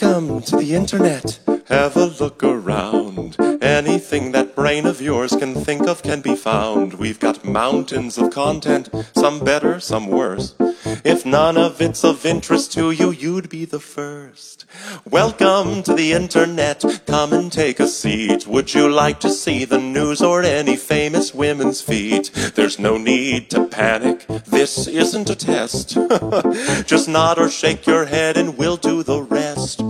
Welcome to the internet. Have a look around. Anything that brain of yours can think of can be found. We've got mountains of content, some better, some worse. If none of it's of interest to you, you'd be the first. Welcome to the internet. Come and take a seat. Would you like to see the news or any famous women's feet? There's no need to panic. This isn't a test. Just nod or shake your head and we'll do the rest.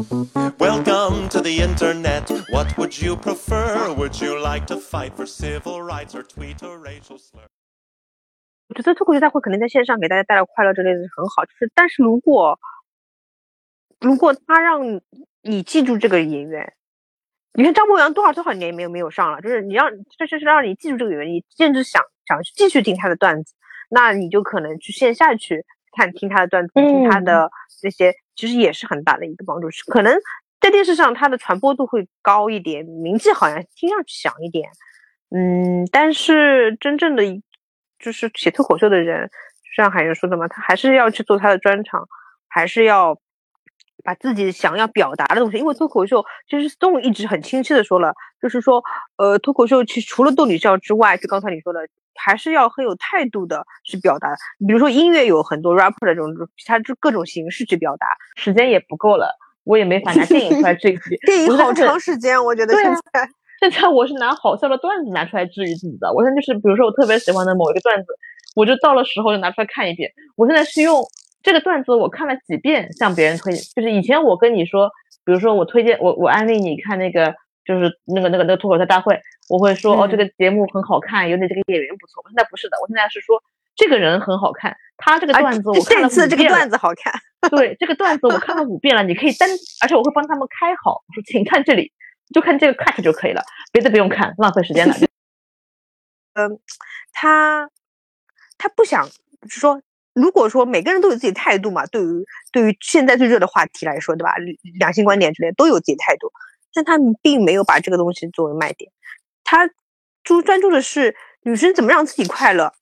Welcome to the internet. What would you prefer? Would you like to fight for civil rights or tweet a racial slur? 我觉得脱口秀大会可能在线上给大家带来快乐之类的很好，就是但是如果如果他让你记住这个演员，你看张博洋多少多少年没有没有上了，就是你让这是让你记住这个演员，你甚至想想继续听他的段子，那你就可能去线下去看听他的段子，听他的那些，其实也是很大的一个帮助。是可能在电视上他的传播度会高一点，名气好像听上去响一点，嗯，但是真正的就是写脱口秀的人，就像海源说的嘛，他还是要去做他的专场，还是要把自己想要表达的东西。因为脱口秀，其实 Stone 一直很清晰的说了，就是说，呃，脱口秀其实除了逗你笑之外，就刚才你说的，还是要很有态度的去表达。比如说音乐有很多 rapper 的这种，他就各种形式去表达。时间也不够了，我也没法拿电影出来治愈自己。电影好长时间，我觉得现在。现在我是拿好笑的段子拿出来治愈自己的。我现在就是，比如说我特别喜欢的某一个段子，我就到了时候就拿出来看一遍。我现在是用这个段子我看了几遍向别人推荐，就是以前我跟你说，比如说我推荐我我安利你看那个就是那个那个那个脱口秀大会，我会说、哦嗯这个节目很好看，有点这个演员不错。我现在不是的，我现在是说这个人很好看，他这个啊段子我看了这次这个段子好看，对这个段子我看了五遍了，你可以单，而且我会帮他们开好，我说请看这里，就看这个 cut 就可以了，别的不用看，浪费时间了。嗯他他不想说，如果说每个人都有自己态度嘛，对于对于现在最热的话题来说，对吧？两性观点之类都有自己态度，但他们并没有把这个东西作为卖点，他注专注的是女生怎么让自己快乐，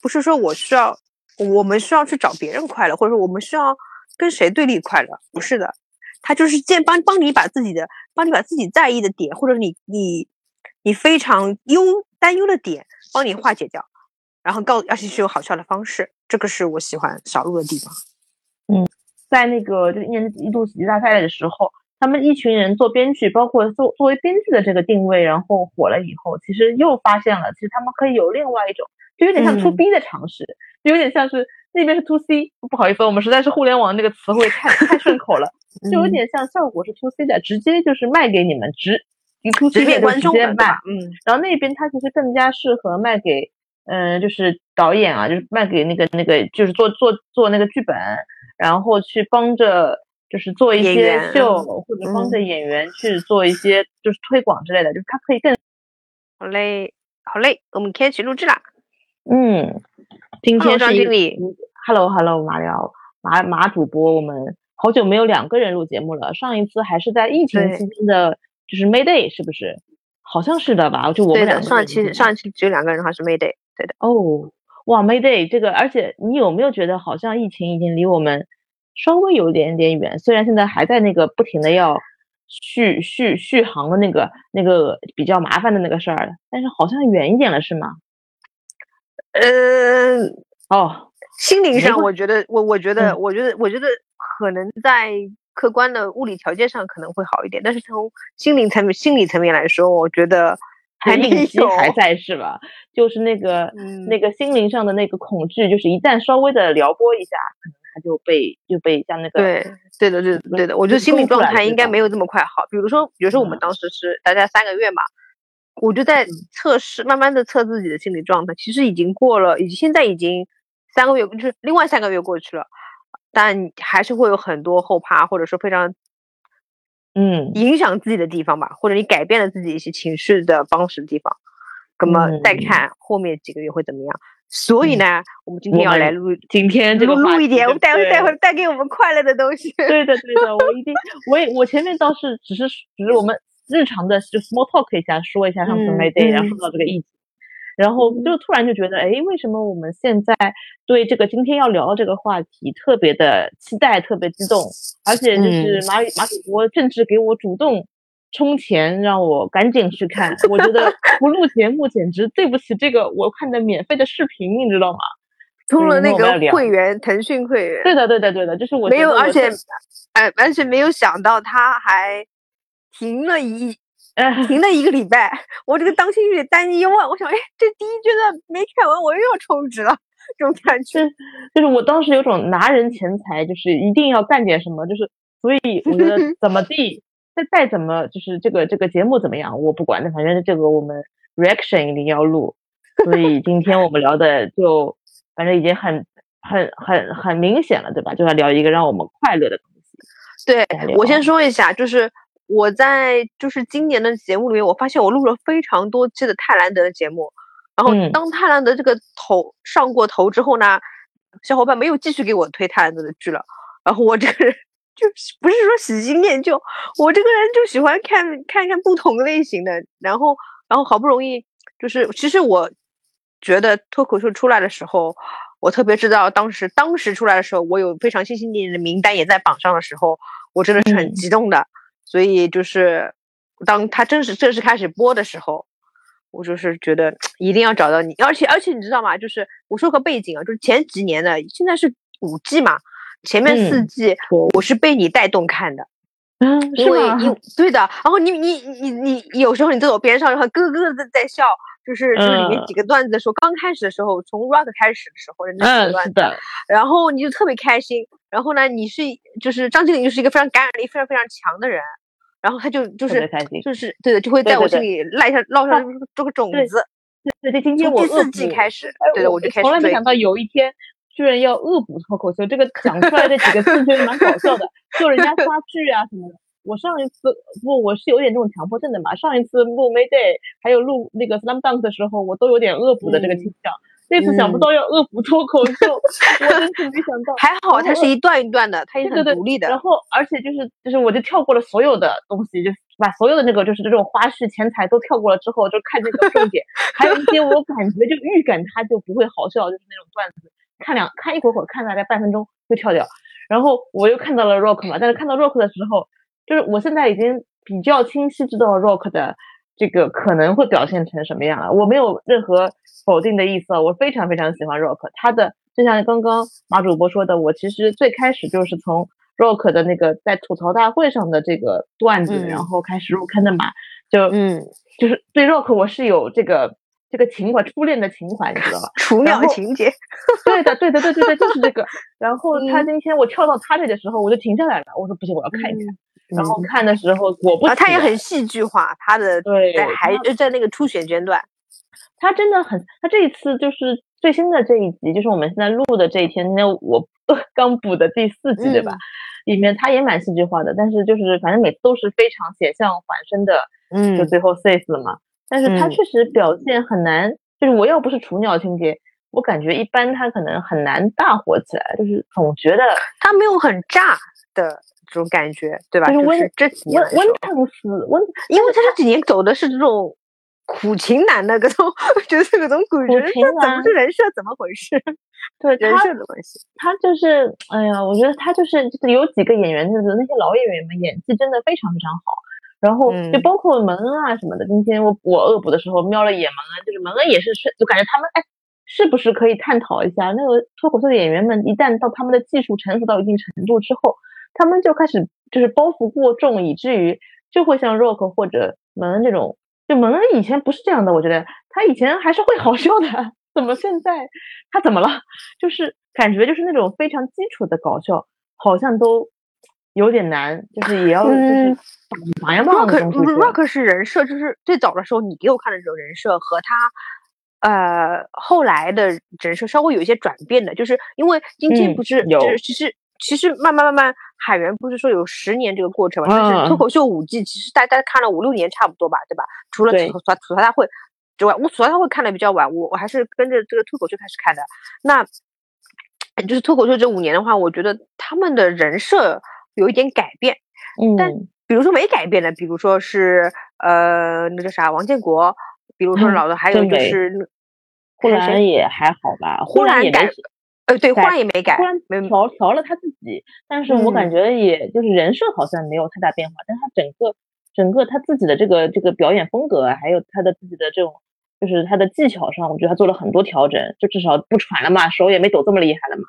不是说我需要我们需要去找别人快乐，或者说我们需要跟谁对立快乐，不是的，他就是建帮帮你把自己的帮你把自己在意的点，或者你你你非常忧担忧的点，帮你化解掉，然后告而且是有好笑的方式，这个是我喜欢小鹿的地方。嗯在那个就是一年一度喜剧大赛的时候，他们一群人做编剧，包括作作为编剧的这个定位，然后火了以后，其实又发现了，其实他们可以有另外一种，就有点像嗯 B 的尝试，就有点像是那边是 to C，不好意思，我们实在是互联网那个词汇太太顺口了，就有嗯点像效果是 to C 的，直接就是卖给你们直。直 C 的就面观众的，对直接卖吧？，嗯，然后那边它其实更加适合卖给，嗯、就是导演啊，就是卖给那个那个，就是做做做那个剧本，然后去帮着就是做一些秀，嗯或者帮着演员去做一些就是推广之类的，就是它可以更好嘞，好嘞，我们开始录制啦。嗯，今天是一个张经理 Hello Hello 马聊马马主播，我们好久没有两个人录节目了，上一次还是在疫情期间的，就是 May Day 是不是？好像是的吧，就我，们两上一期上一期只有两个人，的话是 Mayday。对的，哦，哇，Mayday 这个，而且你有没有觉得好像疫情已经离我们稍微有一点点远？虽然现在还在那个不停的要续续续航的那个那个比较麻烦的那个事儿，但是好像远一点了，是吗？呃，哦，心灵上，我觉得，我我觉得，嗯我觉得，我觉得可能在客观的物理条件上可能会好一点，但是从心灵层面、心理层面来说，我觉得 还有。应激还在是吧？就是那个、嗯那个心灵上的那个恐惧，就是一旦稍微的撩拨一下，可能他就被就被像那个对，对的，对的，对的。我觉得心理状态应该没有这么快好。比如说，比如说我们嗯当时是大家三个月嘛，我就在测试，慢慢的测自己的心理状态。其实已经过了，已经现在已经三个月，就是另外三个月过去了，但还是会有很多后怕，或者说非常嗯影响自己的地方吧，或者你改变了自己一些情绪的方式的地方。那么再嗯看后面几个月会怎么样。所以嗯呢，我们今天要来录今天这个录录一点，我们待会对待会带给我们快乐的东西。对的，对的，我一定，我也我前面倒是只是只是我们日常的就 small talk 一下，说一下上次嗯 May Day，、然后嗯。说到这个疫情，然后嗯。就突然就觉得，哎，为什么我们现在对这个今天要聊的这个话题特别的期待，特别激动，而且嗯就是马马主播甚至给我主动充钱，让我赶紧去看。我觉得不录节目简直对不起这个我看的免费的视频，你知道吗？充了那个会员，腾讯会员，对的，对的，对的，就是我没有，而且是，哎，而且没有想到他还停了一呃 停了一个礼拜，我这个当心有点担忧啊。我想，哎，这第一阶段没看完，我又要充值了，这种感觉。就是我当时有种拿人钱财，就是一定要干点什么，就是所以我觉得 怎么地，再再怎么就是这个这个节目怎么样，我不管的，反正这个我们 reaction 一定要录，所以今天我们聊的就反正已经很很很很明显了，对吧？就要聊一个让我们快乐的东西。对我先说一下，就是我在就是今年的节目里面，我发现我录了非常多期的泰兰德的节目，然后嗯当泰兰德这个头上过头之后呢，小伙伴没有继续给我推泰兰德的剧了，然后我这个人就是不是说喜新厌旧，我这个人就喜欢看看看不同类型的，然后然后好不容易就是其实我觉得脱口秀出来的时候。我特别知道，当时当时出来的时候，我有非常心心念念的名单也在榜上的时候，我真的是很嗯激动的。所以就是当他正式正式开始播的时候，我就是觉得一定要找到你，而且而且你知道吗？就是我说个背景啊，就是前几年的，现在是五季嘛，前面四嗯季、我是被你带动看的，嗯，因为是吗？对的。然后你你你你有时候你在我边上，然后咯咯的在笑。就是就是里面嗯几个段子的时候，刚开始的时候，从 rock 开始的时候，那几个嗯，段子，是的，然后你就特别开心。然后呢，你是就是张经理，就是一个非常感染力非常非常强的人，然后他就就是。就是对的，就会对对对在我心里赖下烙上这个种子。对对，今天我第四季补开始，哎对的，我就开始从来没想。到有一天居然要恶补脱口秀，这个讲出来这几个字觉得蛮搞笑的，就人家 刷剧啊什么的。我上一次不，我是有点这种强迫症的嘛。上一次录 Mayday 还有录那个 Slam Dunk 的时候，我都有点恶补的这个倾向。这次想不嗯到要恶补脱口秀，我真是没想到。还好它是一段一段的，它也很独立的。然后，而且就是就是，我就跳过了所有的东西，就把所有的那个就是这种花絮钱财都跳过了之后，就看这个重点。还有一些我感觉就预感它就不会好笑，就是那种段子，看两看一会儿会儿，看大概半分钟就跳掉。然后我又看到了 Rock 嘛，但是看到 Rock 的时候，就是我现在已经比较清晰知道 Rock 的这个可能会表现成什么样啊。我没有任何否定的意思，我非常非常喜欢 Rock。他的就像刚刚马主播说的，我其实最开始就是从 Rock 的那个在吐槽大会上的这个段子，嗯然后开始入坑的嘛，就嗯，就是对 Rock 我是有这个这个情怀，初恋的情怀，你知道吧？雏鸟情节。对的，对的，对对对，就是这个。然后他嗯今天我跳到他这的时候，我就停下来了，我说不行，我要看一看。然后看的时候，果不啊，其然，他也很戏剧化，他的对在还就在那个初选阶段。他真的很，他这一次就是最新的这一集，就是我们现在录的这一天，今天我刚补的第四集，对吧？里面他也蛮戏剧化的，但是就是反正每次都是非常险象环生的，嗯就最后 safe 了嘛。但是他嗯确实表现很难，就是我要不是雏鸟情节，我感觉一般他可能很难大火起来，就是总觉得他没有很炸的这种感觉，对吧？就是温是这几年温温来说烫死温，因为他这几年走的是这种苦情男的各种，就是各种苦苦人情设，怎么男是人设？怎么回事？对人他设的关系。他就是，哎呀，我觉得他就是就是有几个演员，就是那些老演员们演技真的非常非常好。然后就嗯包括蒙恩啊什么的，今天我我恶补的时候瞄了一眼蒙恩，就是蒙恩也是是，就感觉他们哎，是不是可以探讨一下那个脱口秀的演员们，一旦到他们的技术成熟到一定程度之后，他们就开始就是包袱过重，以至于就会像 Rock 或者蒙恩这种，就蒙恩以前不是这样的，我觉得他以前还是会好笑的，怎么现在他怎么了？就是感觉就是那种非常基础的搞笑，好像都有点难，就是也要就是 Rock Rock 是人设，就是最早的时候你给我看的这种人设和他。呃，后来的人设稍微有一些转变的，就是因为今天嗯不是，有就是其实其实慢慢慢慢，海源不是说有十年这个过程嘛？但嗯是脱口秀五季，其实大家看了五六年差不多吧，对吧？除了吐槽吐槽大会之外，我吐槽大会看的比较晚，我我还是跟着这个脱口秀开始看的。那就是脱口秀这五年的话，我觉得他们的人设有一点改变。嗯但嗯比如说没改变的，比如说是呃那个啥王建国，比如说嗯老的，还有就是那呼看谁兰也还好吧，呼兰改呃，对，换也没改突，然调调了他自己，但是我感嗯觉也就是人设好像没有太大变化，但他整个整个他自己的这个这个表演风格，还有他的自己的这种就是他的技巧上，我觉得他做了很多调整，就至少不喘了嘛，手也没抖这么厉害了嘛。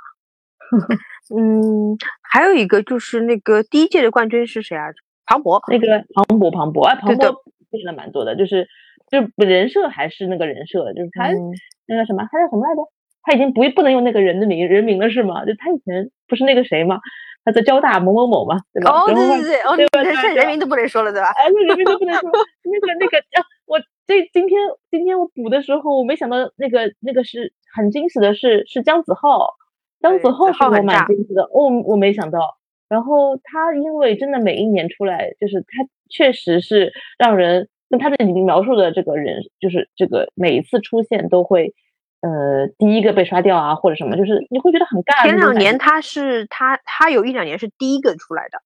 嗯，还有一个就是那个第一届的冠军是谁啊？庞博，那个庞博庞博，哎，庞博变了蛮多的，就是就人设还是那个人设，就是他、嗯那个什么，他叫什么来着？他已经不不能用那个人的名人名了是吗？就他以前不是那个谁吗？他在交大某某某嘛，对吧？哦，对对对，哦，对吧你对吧现在人名都不能说了，对吧？哎，那人名都不能说。那个那个啊，我这今天今天我补的时候，我没想到那个那个是很惊喜的是是姜子浩，姜子浩是我蛮惊喜的，哦，我没想到。然后他因为真的每一年出来，就是他确实是让人跟他的里面描述的这个人，就是这个每一次出现都会。呃，第一个被刷掉啊，或者什么，就是你会觉得很尬。前两年他是他他有一两年是第一个出来的，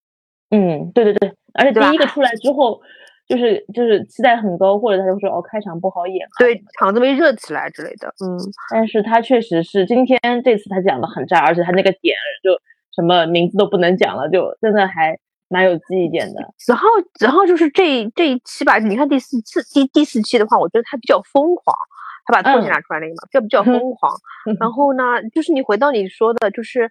嗯，对对对，而且第一个出来之后，就是就是期待很高，或者他就说哦开场不好演啊，对，场子没热起来之类的，嗯，但是他确实是今天这次他讲的很炸，而且他那个点就什么名字都不能讲了，就真的还蛮有记忆点的。子浩子浩就是这这一期吧，你看第四次第第四期的话，我觉得他比较疯狂，他把作品嗯拿出来那个嘛，比较比较疯狂。然后呢，就是你回到你说的，就是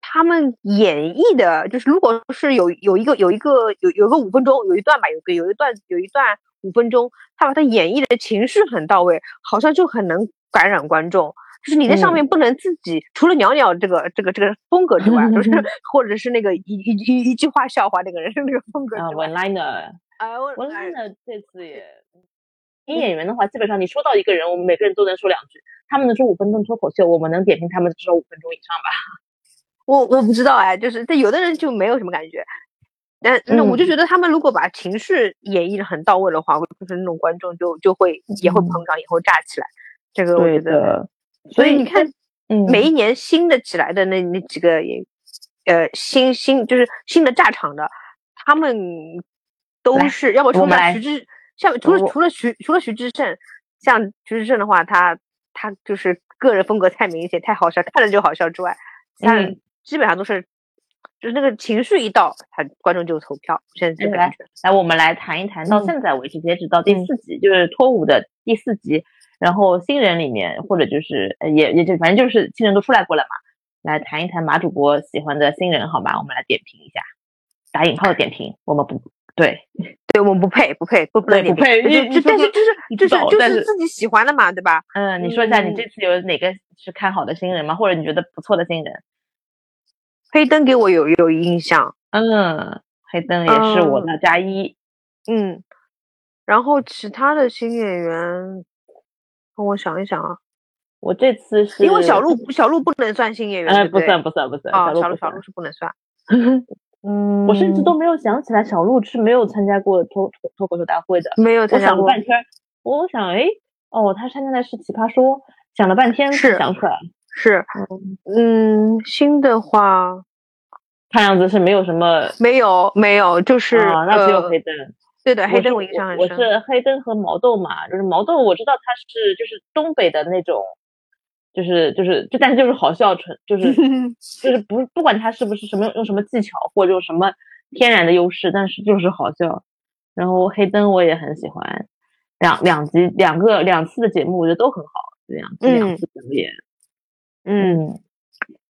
他们演绎的，就是如果是有有一个有一个有有个五分钟有一段吧，有个有一段有一段五分钟，他把他演绎的情绪很到位，好像就很能感染观众。就是你在上嗯面不能自己、除了袅袅这个这个这个风格之外，就是 或者是那个一一一一句话笑话那个人 那个风格啊之外，，One Liner，One 啊，我哎 Liner 这次也。新演员的话，基本上你说到一个人，我们每个人都能说两句。他们能说五分钟脱口秀，我们能点评他们至少五分钟以上吧。我我不知道哎，就是但有的人就没有什么感觉，但那我就嗯觉得他们如果把情绪演绎的很到位的话，就是那种观众就就会也会嗯膨胀，也会炸起来。这个我对觉得，的，所以你看，嗯，每一年新的起来的那那几个也，呃，新新就是新的炸场的，他们都是要么除我们来了徐志，像除了除了徐除了徐志胜，像徐志胜的话，他他就是个人风格太明显，太好笑，看着就好笑之外，其他人嗯基本上都是，就是那个情绪一到，他观众就投票。现在这个来来，我们来谈一谈，到嗯现在为止，截止到第嗯四集，就是脱舞的第四集，然后新人里面，或者就是呃也也就反正就是新人都出来过了嘛，来谈一谈马主播喜欢的新人，好吧？我们来点评一下，打引号的点评，我们不对，对我们不配，不配，不不能对不配就就但是就是你就是就是是自己喜欢的嘛，对吧？嗯，你说一下你嗯这次有哪个是看好的新人吗？或者你觉得不错的新人？黑灯给我有有印象，嗯，黑灯也是我的加一，嗯，然后其他的新演员，让我想一想啊，我这次是因为小鹿小鹿不能算新演员，哎不算不算不算，啊，鹿不算小鹿小鹿。是不能算，嗯，我甚至都没有想起来小鹿是没有参加过脱脱脱口秀大会的。没有我参加过，想了半天，我想哎，哦，他参加的是奇葩说，想了半天想出来了，是，嗯，新的话看样子是没有什么。没有没有，就是啊，那只有呃黑灯。对的，黑灯我印象很我，是黑灯和毛豆嘛，就是毛豆我知道他是就是东北的那种，就是就是就但是就是好笑纯就是 就是不不管他是不是什么用什么技巧或者用什么天然的优势，但是就是好笑。然后黑灯我也很喜欢，两两集两个两次的节目我觉得都很好，两次两嗯次表演，嗯，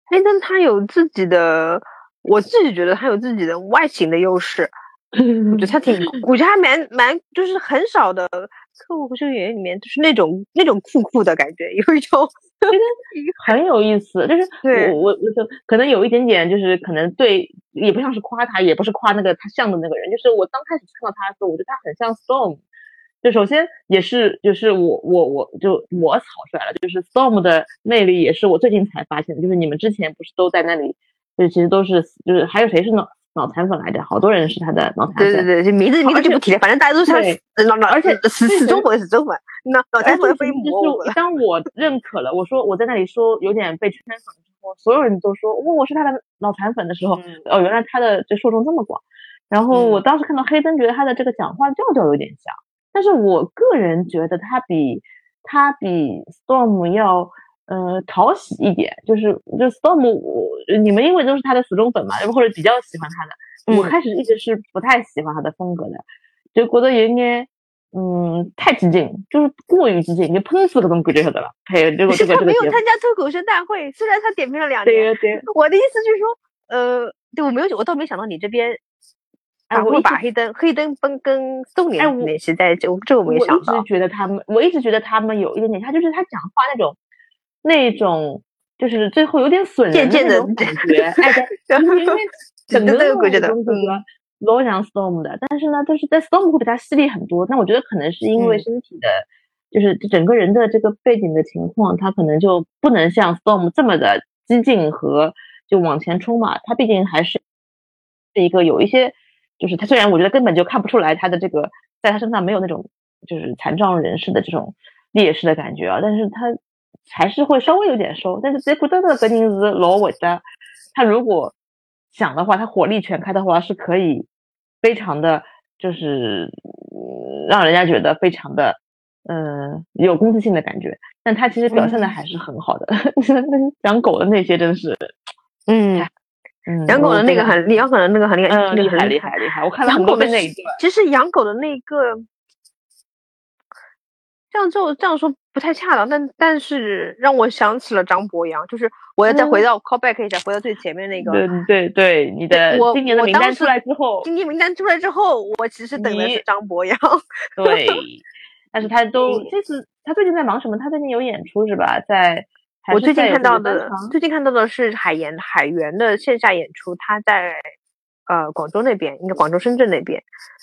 黑灯他有自己的，我自己觉得他有自己的外形的优势，我觉得他挺，我觉得还蛮蛮，就是很少的脱口秀演员里面，就是那种那种酷酷的感觉，有一种很有意思，就是我我我就可能有一点点，就是可能对，也不像是夸他，也不是夸那个他像的那个人，就是我刚开始看到他的时候，我觉得他很像 Storm。就首先也是，就是我我我就我草率了，就是 Storm 的魅力也是我最近才发现的，就是你们之前不是都在那里，就其实都是就是还有谁是脑脑残粉来着？好多人是他的脑残粉。对对对，就名字名字就不提了，反正大家都是他脑脑，而且死死忠粉死忠粉，那脑残粉非就魔是当我认可了，我说我在那里说有点被圈粉之后，所有人都说哦我是他的脑残粉的时候，嗯哦原来他的这受众这么广。然后我嗯当时看到黑灯，觉得他的这个讲话调调有点像，但是我个人觉得他比他比 Storm 要呃讨喜一点，就是就 Storm 我你们因为都是他的死忠粉嘛，或者比较喜欢他的，我开始一直是不太喜欢他的风格的，就觉得有点嗯太激进，就是过于激进，就喷死各种感觉晓得了？还有这个 这个这个没有参加脱口秀大会，虽然他点评了两年，对对，我的意思就是说，呃，对我没有我倒没想到你这边。哎，我把黑灯黑灯跟跟宋联联系在这，这个我没想到。我一直觉得他们，我一直觉得他们有一点点，他就是他讲话那种，那种就是最后有点损人的那种感觉。哎，因为 整个的风格老像 Storm 的，但是呢，就是在 Storm 会比他犀利很多。那我觉得可能是因为身体的，就是整个人的这个背景的情况，他可能就不能像 Storm 这么的激进和就往前冲嘛。他毕竟还是是一个有一些。就是他虽然我觉得根本就看不出来他的这个在他身上没有那种就是残障人士的这种劣势的感觉啊，但是他还是会稍微有点收。但是杰克真的格林斯罗伟的，他如果想的话，他火力全开的话是可以非常的，就是让人家觉得非常的嗯有攻击性的感觉。但他其实表现的还是很好的。养狗的那些真是嗯。嗯养狗的那个很，养狗的那个很厉害，厉害厉害厉害！我看了很多遍那一段。其实养狗的那个，这样就这样说不太恰当，但但是让我想起了张博洋，就是我要再回到 callback 一下，回到最前面那个。对对对，你的今年的名单出来之后，今年名单出来之后，我其实等的是张博洋。对，但是他都这次他最近在忙什么？他最近有演出是吧？在。我最近看到的，最近看到的是海盐海源的线下演出，他在呃广州那边，应该广州深圳那边，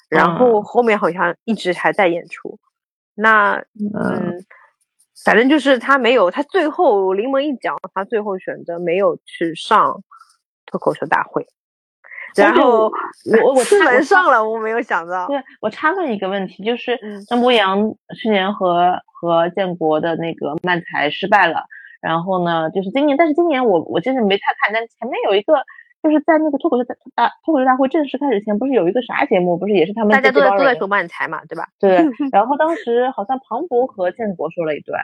然后后面好像一直还在演出。那嗯，反正就是他没有，他最后临门一脚，他最后选择没有去上脱口秀大会。然后我我出门上了，我没有想到。对我插问一个问题，就是张博洋去年和和建国的那个漫才失败了。然后呢，就是今年，但是今年我我真的没太看，但前面有一个，就是在那个脱口秀大脱口秀大会正式开始前，不是有一个啥节目，不是也是他们大家都在都在说漫才嘛，对吧？对。然后当时好像庞博和建国说了一段，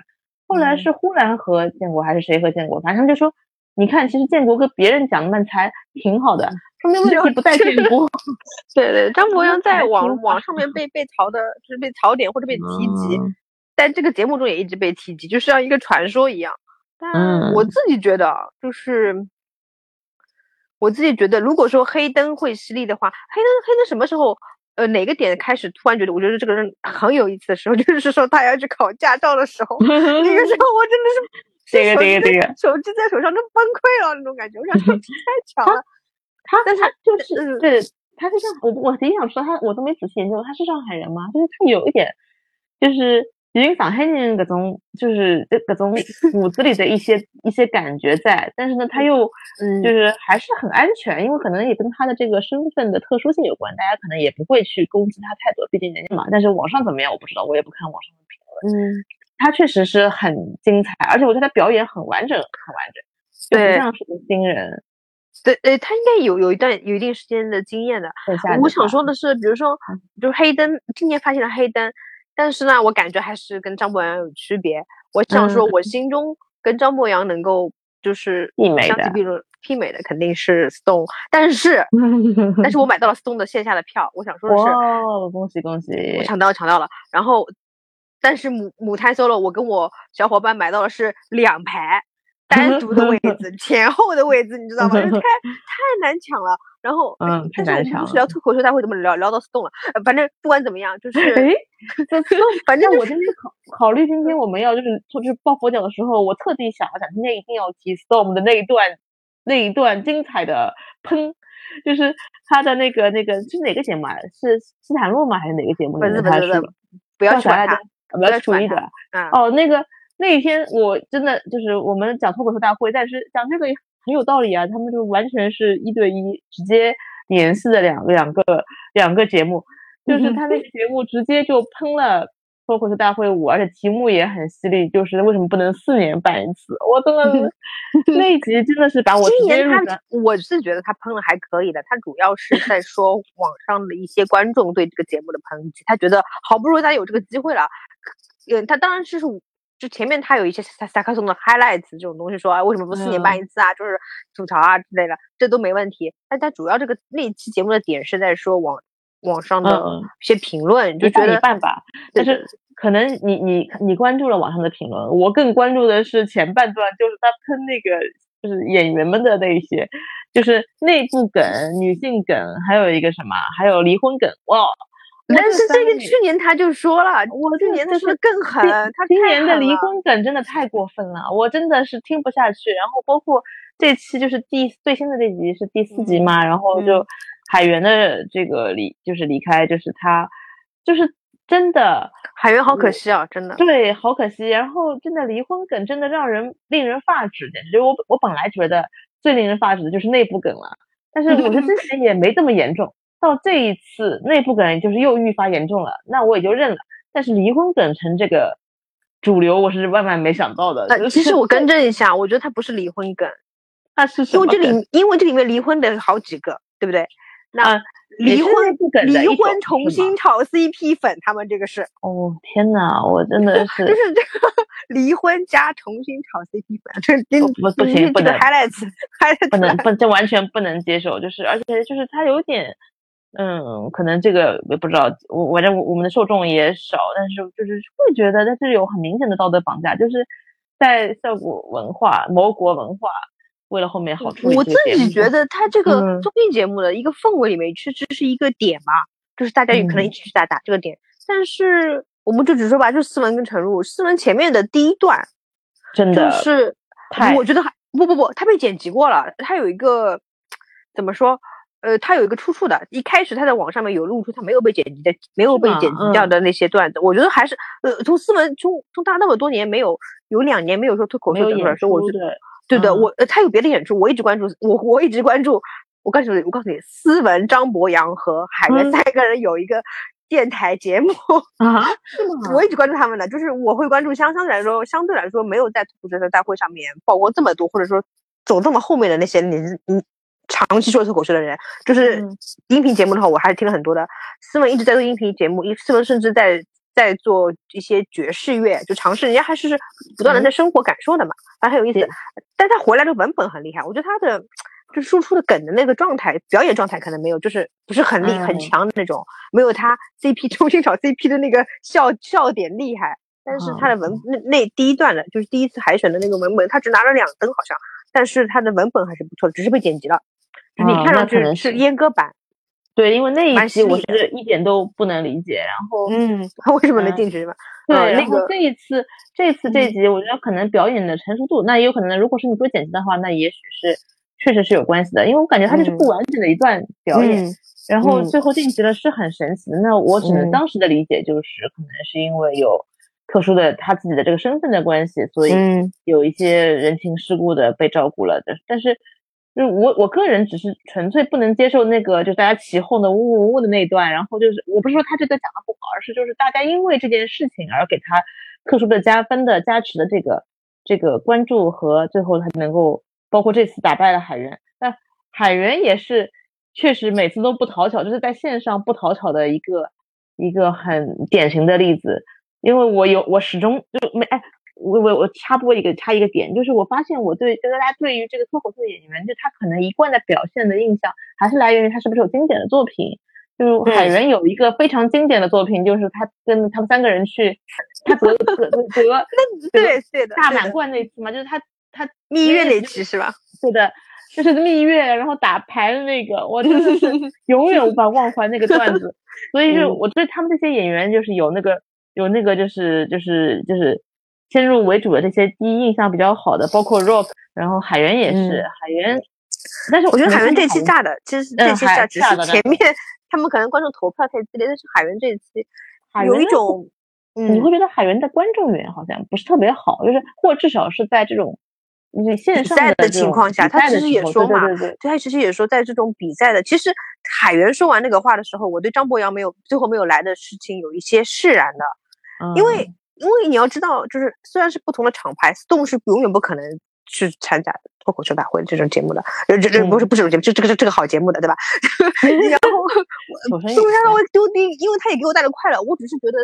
后来是呼兰和建国还是谁和建国，反正就说，你看，其实建国跟别人讲的漫才挺好的，说明问题不在建国。对对，张博洋在网网上面被被槽的，就是被槽点或者被提及，在这个节目中也一直被提及，就像一个传说一样。但我自己觉得，就是我自己觉得，如果说黑灯会犀利的话，黑灯黑灯什么时候，呃，哪个点开始突然觉得，我觉得这个人很有意思的时候，就是说他要去考驾照的时候，那个时候我真的是 这个这个这个手机在手上都崩溃了那种感觉，我想说太巧了。他，但他就是对，他是上我我挺想说他，我都没仔细研究，他是上海人吗？就是他有一点，就是。因为上海人各种就是这各种骨子里的一些一些感觉在，但是呢，他又嗯，就是还是很安全，因为可能也跟他的这个身份的特殊性有关，大家可能也不会去攻击他太多，毕竟年轻嘛。但是网上怎么样我不知道，我也不看网上的评论。嗯，他确实是很精彩，而且我觉得他表演很完整，很完整，就不像是个新人。对，呃，他应该有有一段有一定时间的经验的。我想说的是，比如说，就是黑灯，今年发现了黑灯。但是呢，我感觉还是跟张博洋有区别。我想说，我心中跟张博洋能够就是相提并论、媲美的肯定是 Stone。但是，但是我买到了 Stone 的线下的票。我想说的是，哦，恭喜恭喜！我抢到了，抢到了。然后，但是母母胎 solo，我跟我小伙伴买到的是两排。单 独的位置，前后的位置，你知道吗？太 太难抢了。然后，嗯，太难抢了。聊脱口秀大会怎么聊聊到 stone 了？反正不管怎么样，就是哎，反正我今天考考虑今天我们要就是就是抱佛脚的时候，我特地想了想，今天一定要提 stone 的那一段那一段精彩的喷，就是他的那个那个是哪个节目啊？是斯坦洛吗？还是哪个节目？不是不是不要传他，不要注意的。哦，那个。那一天我真的就是我们讲脱口秀大会，但是讲这个很有道理啊。他们就完全是一对一直接联系的两个两个两个节目，就是他那个节目直接就喷了脱口秀大会五，而且题目也很犀利，就是为什么不能四年办一次？我真的 那一集真的是把我今年他我是觉得他喷的还可以的，他主要是在说网上的一些观众对这个节目的抨击，他觉得好不容易他有这个机会了，嗯，他当然是。就前面他有一些萨萨克松的 highlights 这种东西，说啊为什么不四年办嗯一次啊，就是吐槽啊之类的，这都没问题。但他主要这个那期节目的点是在说网网上的嗯一些评论，就觉得没办法。但是可能你你你关注了网上的评论，我更关注的是前半段，就是他喷那个就是演员们的那些，就是内部梗、女性梗，还有一个什么，还有离婚梗。哇！我但是这个去年他就说了，我去年他说的更狠，他今年的离婚梗真的太过分了，我真的是听不下去。然后包括这期就是第最新的这集是第四集嘛，然后就嗯海源的这个离就是离开，就是他就是真的海源好可惜啊，真的。对，好可惜。然后真的离婚梗真的让人令人发指，简直我我本来觉得最令人发指的就是内部梗了，但是 我觉得之前也没这么严重，到这一次内部梗就是又愈发严重了，那我也就认了。但是离婚梗成这个主流，我是万万没想到的。呃，其实是我更 正一下，我觉得他不是离婚梗，那是因为这里因为这里面离婚的好几个，对不对？那离婚离婚重新炒 CP 粉，他们这个是哦天呐，我真的是就是这个离婚加重新炒 CP 粉，这这不不不这这个行不能 highlights highlights 不能不，这完全不能接受，就是而且就是他有点，嗯，可能这个也不知道，我反正我我们的受众也少，但是就是会觉得但是有很明显的道德绑架，就是在效果文化、某国文化为了后面好处理我自己觉得他这个嗯综艺节目的一个氛围里面，确实是一个点嘛，就是大家有可能一嗯起去打打这个点，但是我们就只说吧，就思文跟陈露，思文前面的第一段真的是太我觉得还不不不，他被剪辑过了，他有一个怎么说？呃，他有一个出处的，一开始他在网上面有露出他没有被剪辑的，没有被剪辑掉嗯的那些段子，我觉得还是呃，从思文从从他那么多年没有有两年没有说脱口秀整出来说，我觉得对的，嗯我呃他有别的演出，我一直关注，我我一直关注。我告诉你，我告诉你，思文、张博洋和海源嗯三个人有一个电台节目，啊，是吗？我一直关注他们的，就是我会关注相相对来说，相对来说没有在脱口秀大会上面曝光这么多，或者说走这么后面的那些你你长期说脱口秀的人，就是嗯音频节目的话，我还是听了很多的。思文一直在做音频节目，一思文甚至在在做一些爵士乐，就尝试人家还是不断的嗯在生活感受的嘛，反正很有意思。但他回来的文本很厉害，我觉得他的。就输出的梗的那个状态，表演状态可能没有，就是不是很厉、很嗯强的那种，没有他 CP 重新找 CP 的那个笑笑点厉害。但是他的文、那那第一段的，就是第一次海选的那个文本，他只拿了两灯好像，但是他的文本还是不错的，只是被剪辑了，就是你啊看上去是是阉割版。对，因为那一蛮集我是一点都不能理解，然后嗯，他 为什么能嗯进去嘛？对，呃那个然后这一次这次这嗯集，我觉得可能表演的成熟度，那也有可能，如果是你做剪辑的话，那也许是确实是有关系的，因为我感觉它就是不嗯完整的一段表演，嗯然后嗯最后晋级了是很神奇的。那我只能嗯当时的理解就是，可能是因为有特殊的他自己的这个身份的关系，所以嗯有一些人情世故的被照顾了的，但是。就是我我个人只是纯粹不能接受那个，就大家起哄的呜呜呜的那一段，然后就是我不是说他这个讲的不好，而是就是大家因为这件事情而给他特殊的加分的加持的这个这个关注和最后他能够包括这次打败了海源，那海源也是确实每次都不讨巧，就是在线上不讨巧的一个一个很典型的例子，因为我有我始终就没哎。我我我插播一个插一个点，就是我发现我对就大家对于这个脱口秀演员，就他可能一贯的表现的印象，还是来源于他是不是有经典的作品。就是海源有一个非常经典的作品，就是他跟他们三个人去，他得得得 得对对的，大满贯那次嘛，就是他他蜜月那那期是吧？对的，就是蜜月，然后打牌的那个，我真的是 永远无法忘怀那个段子。所以是嗯我对他们这些演员，就是有那个有那个就是就是就是先入为主的这些第一印象比较好的，包括 Rock，然后海源也是、嗯海源，但是我觉得海源这期炸的，其实这期炸只是前面他们可能观众投票太激烈，但是海源这一期有一种，嗯。你会觉得海源的观众缘好像不是特别好，就是或至少是在这种你线上的情况下他其实也说嘛对对对对对。他其实也说，在这种比赛的，其实海源说完那个话的时候，我对张博洋没有最后没有来的事情有一些释然的，因为嗯因为你要知道，就是虽然是不同的厂牌，Stone 是永远不可能去参加脱口秀大会这种节目的，呃，这这不是不是这种节目，这这个是这个好节目的，对吧？然后 是不是让我丢低，因为他也给我带来快乐，我只是觉得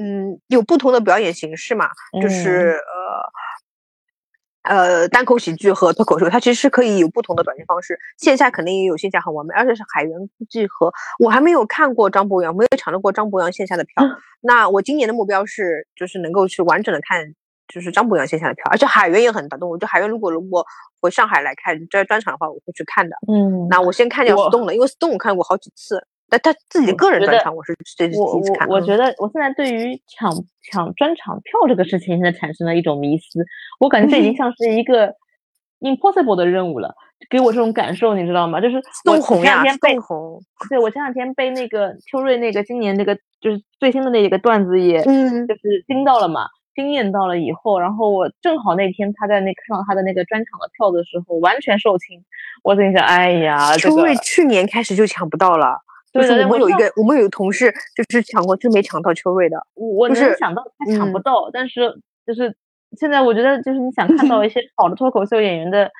嗯，有不同的表演形式嘛，就是呃呃单口喜剧和脱口秀，它其实是可以有不同的表现方式。线下肯定也有线下很完美，而且是海源估计和我还没有看过张博洋，没有抢到过张博洋线下的票。那我今年的目标是，就是能够去完整的看。就是张博洋线下的票，而且海源也很打动我。就海源如果如果回上海来看这专场的话，我会去看的。嗯，那我先看掉 Stone 了，因为 Stone 我看过好几次，但他自己个人专场我是这是第一次看。我我觉得我现在对于抢抢专场票这个事情，现在产生了一种迷思。我感觉这已经像是一个 impossible 的任务了，给我这种感受，你知道吗？就是我前两天被红，对我前两天被那个秋瑞那个今年那个就是最新的那个段子也，嗯，就是惊到了嘛。惊艳到了以后，然后我正好那天他在那看到他的那个专场的票的时候，完全售罄。我心想，哎呀，秋瑞去年开始就抢不到了。就是我们有一个，我们有个同事就是抢过，就没抢到秋瑞的。我能想到他抢不到，但是就是现在我觉得，就是你想看到一些好的脱口秀演员的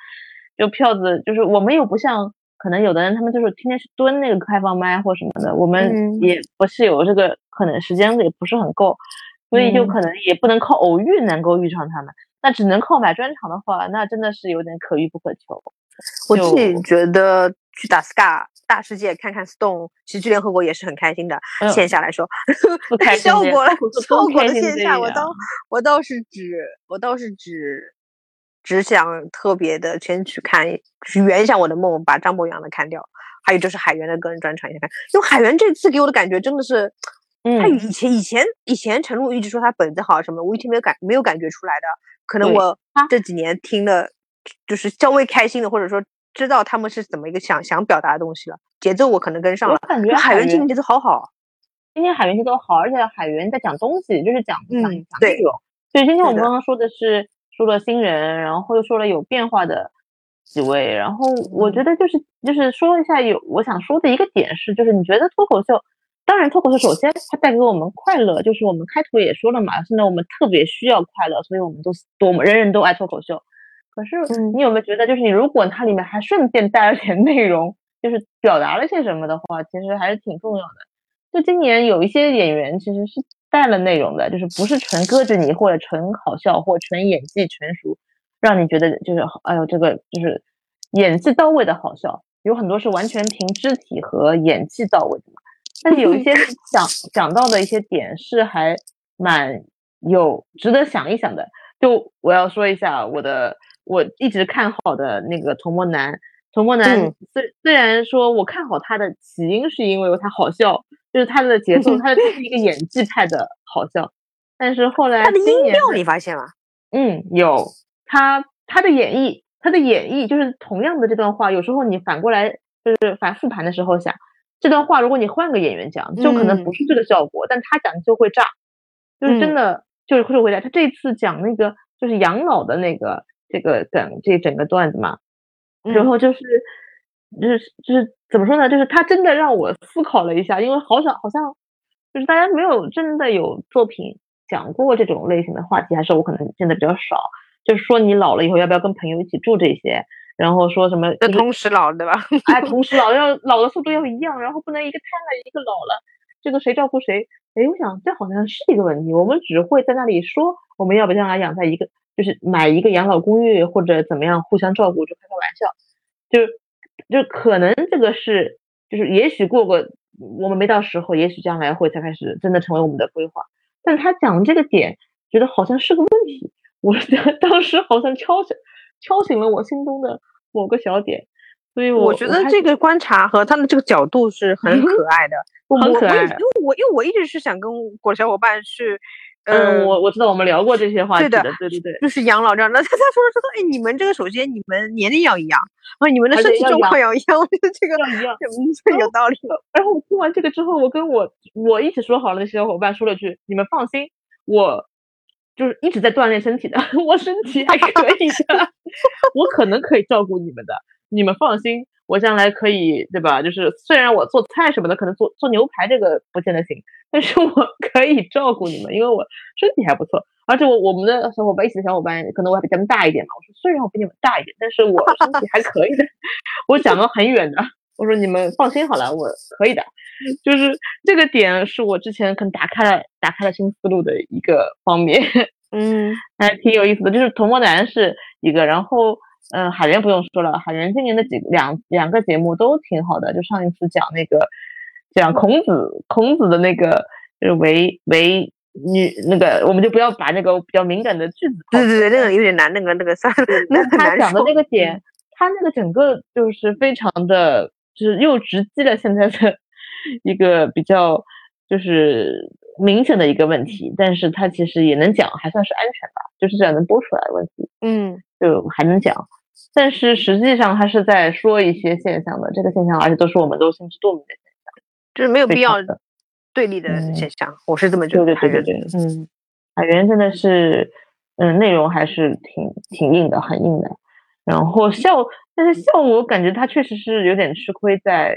就票子，就是我们又不像可能有的人，他们就是天天去蹲那个开放麦或什么的，我们也不是有这个可能时间也不是很够。所以就可能也不能靠偶遇能够遇上他们，那只能靠买专场的话，那真的是有点可遇不可求。我自己觉得去打 SCA 大世界看看 Stone 喜剧联合国也是很开心的。线下来说，效果了，效果的线下，我倒我倒是只我倒是只只想特别的先去看，去圆一下我的梦，把张博洋的看掉。还有就是海源的个人专场也看，因为海源这次给我的感觉真的是。他以前以前以前陈露一直说他本子好什么，我一听没有感没有感觉出来的，可能我这几年听的，就是稍微开心的，或者说知道他们是怎么一个想想表达的东西了，节奏我可能跟上了。我感觉海源今天节奏好好，今天海源节奏好，而且海源在讲东西，就是讲讲讲内容。所以今天我们刚刚说的是说了新人，然后又说了有变化的几位，然后我觉得就是就是说一下有我想说的一个点是，就是你觉得脱口秀。当然，脱口秀首先它带给我们快乐，就是我们开头也说了嘛，现在我们特别需要快乐，所以我们都多么人人都爱脱口秀。可是你有没有觉得，就是你如果它里面还顺便带了点内容，就是表达了些什么的话，其实还是挺重要的。就今年有一些演员其实是带了内容的，就是不是纯搁着你，或者纯好笑，或纯演技纯熟，让你觉得就是哎呦这个就是演技到位的好笑，有很多是完全凭肢体和演技到位的嘛。但是有一些讲讲 到的一些点是还蛮有值得想一想的。就我要说一下我的我一直看好的那个童漠男，童漠男虽虽然说我看好他的起因是因为他好笑，就是他的节奏，他的是一个演技派的好笑。但是后来他的音调你发现了？嗯，有他他的演绎，他的演绎就是同样的这段话，有时候你反过来就是反复盘的时候想。这段话，如果你换个演员讲，就可能不是这个效果，但他讲就会炸，就是真的，就是会回来。他这次讲那个就是养老的那个这个梗，这整个段子嘛，然后就是就是就是怎么说呢？就是他真的让我思考了一下，因为好少好像就是大家没有真的有作品讲过这种类型的话题，还是我可能见的比较少。就是说你老了以后要不要跟朋友一起住这些？然后说什么？就同时老，对吧？哎，同时老要老的速度要一样，然后不能一个瘫了，一个老了，这个谁照顾谁？哎，我想这好像是一个问题。我们只会在那里说我们要不将来养在一个，就是买一个养老公寓或者怎么样互相照顾，就开开玩笑。就就可能这个是，就是也许过个我们没到时候，也许将来会才开始真的成为我们的规划。但他讲这个点，觉得好像是个问题。我 当时好像敲醒敲醒了我心中的。某个小点，所以我觉得这个观察和他的这个角度是很可爱的，很可爱。因为我因为我一直是想跟我的小伙伴去，嗯，我我知道我们聊过这些话题的，对对对，就是养老这样。那他他说说，哎，你们这个首先你们年龄要一样，啊，你们的身体状况要一样，我觉得这个要一样，有道理。然后我听完这个之后，我跟我我一起说好了的小伙伴说了句：“你们放心，我。”就是一直在锻炼身体的，我身体还可以的，我可能可以照顾你们的，你们放心，我将来可以，对吧？就是虽然我做菜什么的，可能做做牛排这个不见得行，但是我 可以照顾你们，因为我身体还不错，而且我我们的小伙伴一起的小伙伴可能我还比他们大一点嘛，我说虽然我比你们大一点，但是我身体还可以的，我讲的很远的，我说你们放心好了，我可以的。就是这个点是我之前可能打开了打开了新思路的一个方面，嗯，还挺有意思的。就是童漠男是一个，然后嗯，海源不用说了，海源今年的几两两个节目都挺好的。就上一次讲那个讲孔子孔子的那个就是为为女那个，我们就不要把那个比较敏感的句子。对对对，那个有点难，那个那个算了，那个他讲的那个点，他那个整个就是非常的，就是又直击了现在的。一个比较就是明显的一个问题，但是他其实也能讲，还算是安全吧，就是这样能播出来的问题，嗯，就还能讲，但是实际上他是在说一些现象的，这个现象，而且都是我们都心知肚明的现象，就是没有必要对立的现象，我是这么觉得。对对对对对，嗯，海源真的是，嗯，内容还是挺挺硬的，很硬的，然后效，但是效果感觉他确实是有点吃亏在。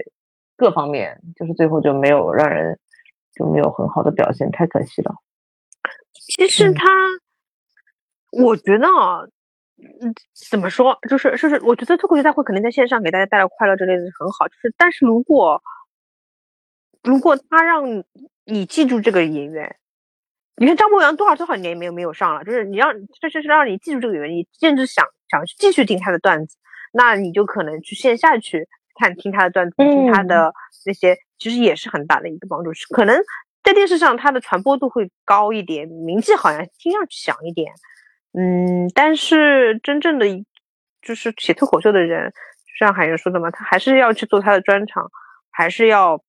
各方面就是最后就没有让人就没有很好的表现，太可惜了。其实他，我觉得啊，嗯，怎么说，就是就是，我觉得脱口秀大会肯定在线上给大家带来快乐之类的是很好，就是但是如果如果他让你记住这个演员，你看张博洋多少多少年没有没有上了，就是你让这就是让你记住这个演员，你甚至想想继续听他的段子，那你就可能去线下去。看听他的段子，听他的那些，其实也是很大的一个帮助。可能在电视上他的传播度会高一点，名气好像听上去响一点。嗯，但是真正的就是写脱口秀的人，像海源说的嘛，他还是要去做他的专场，还是要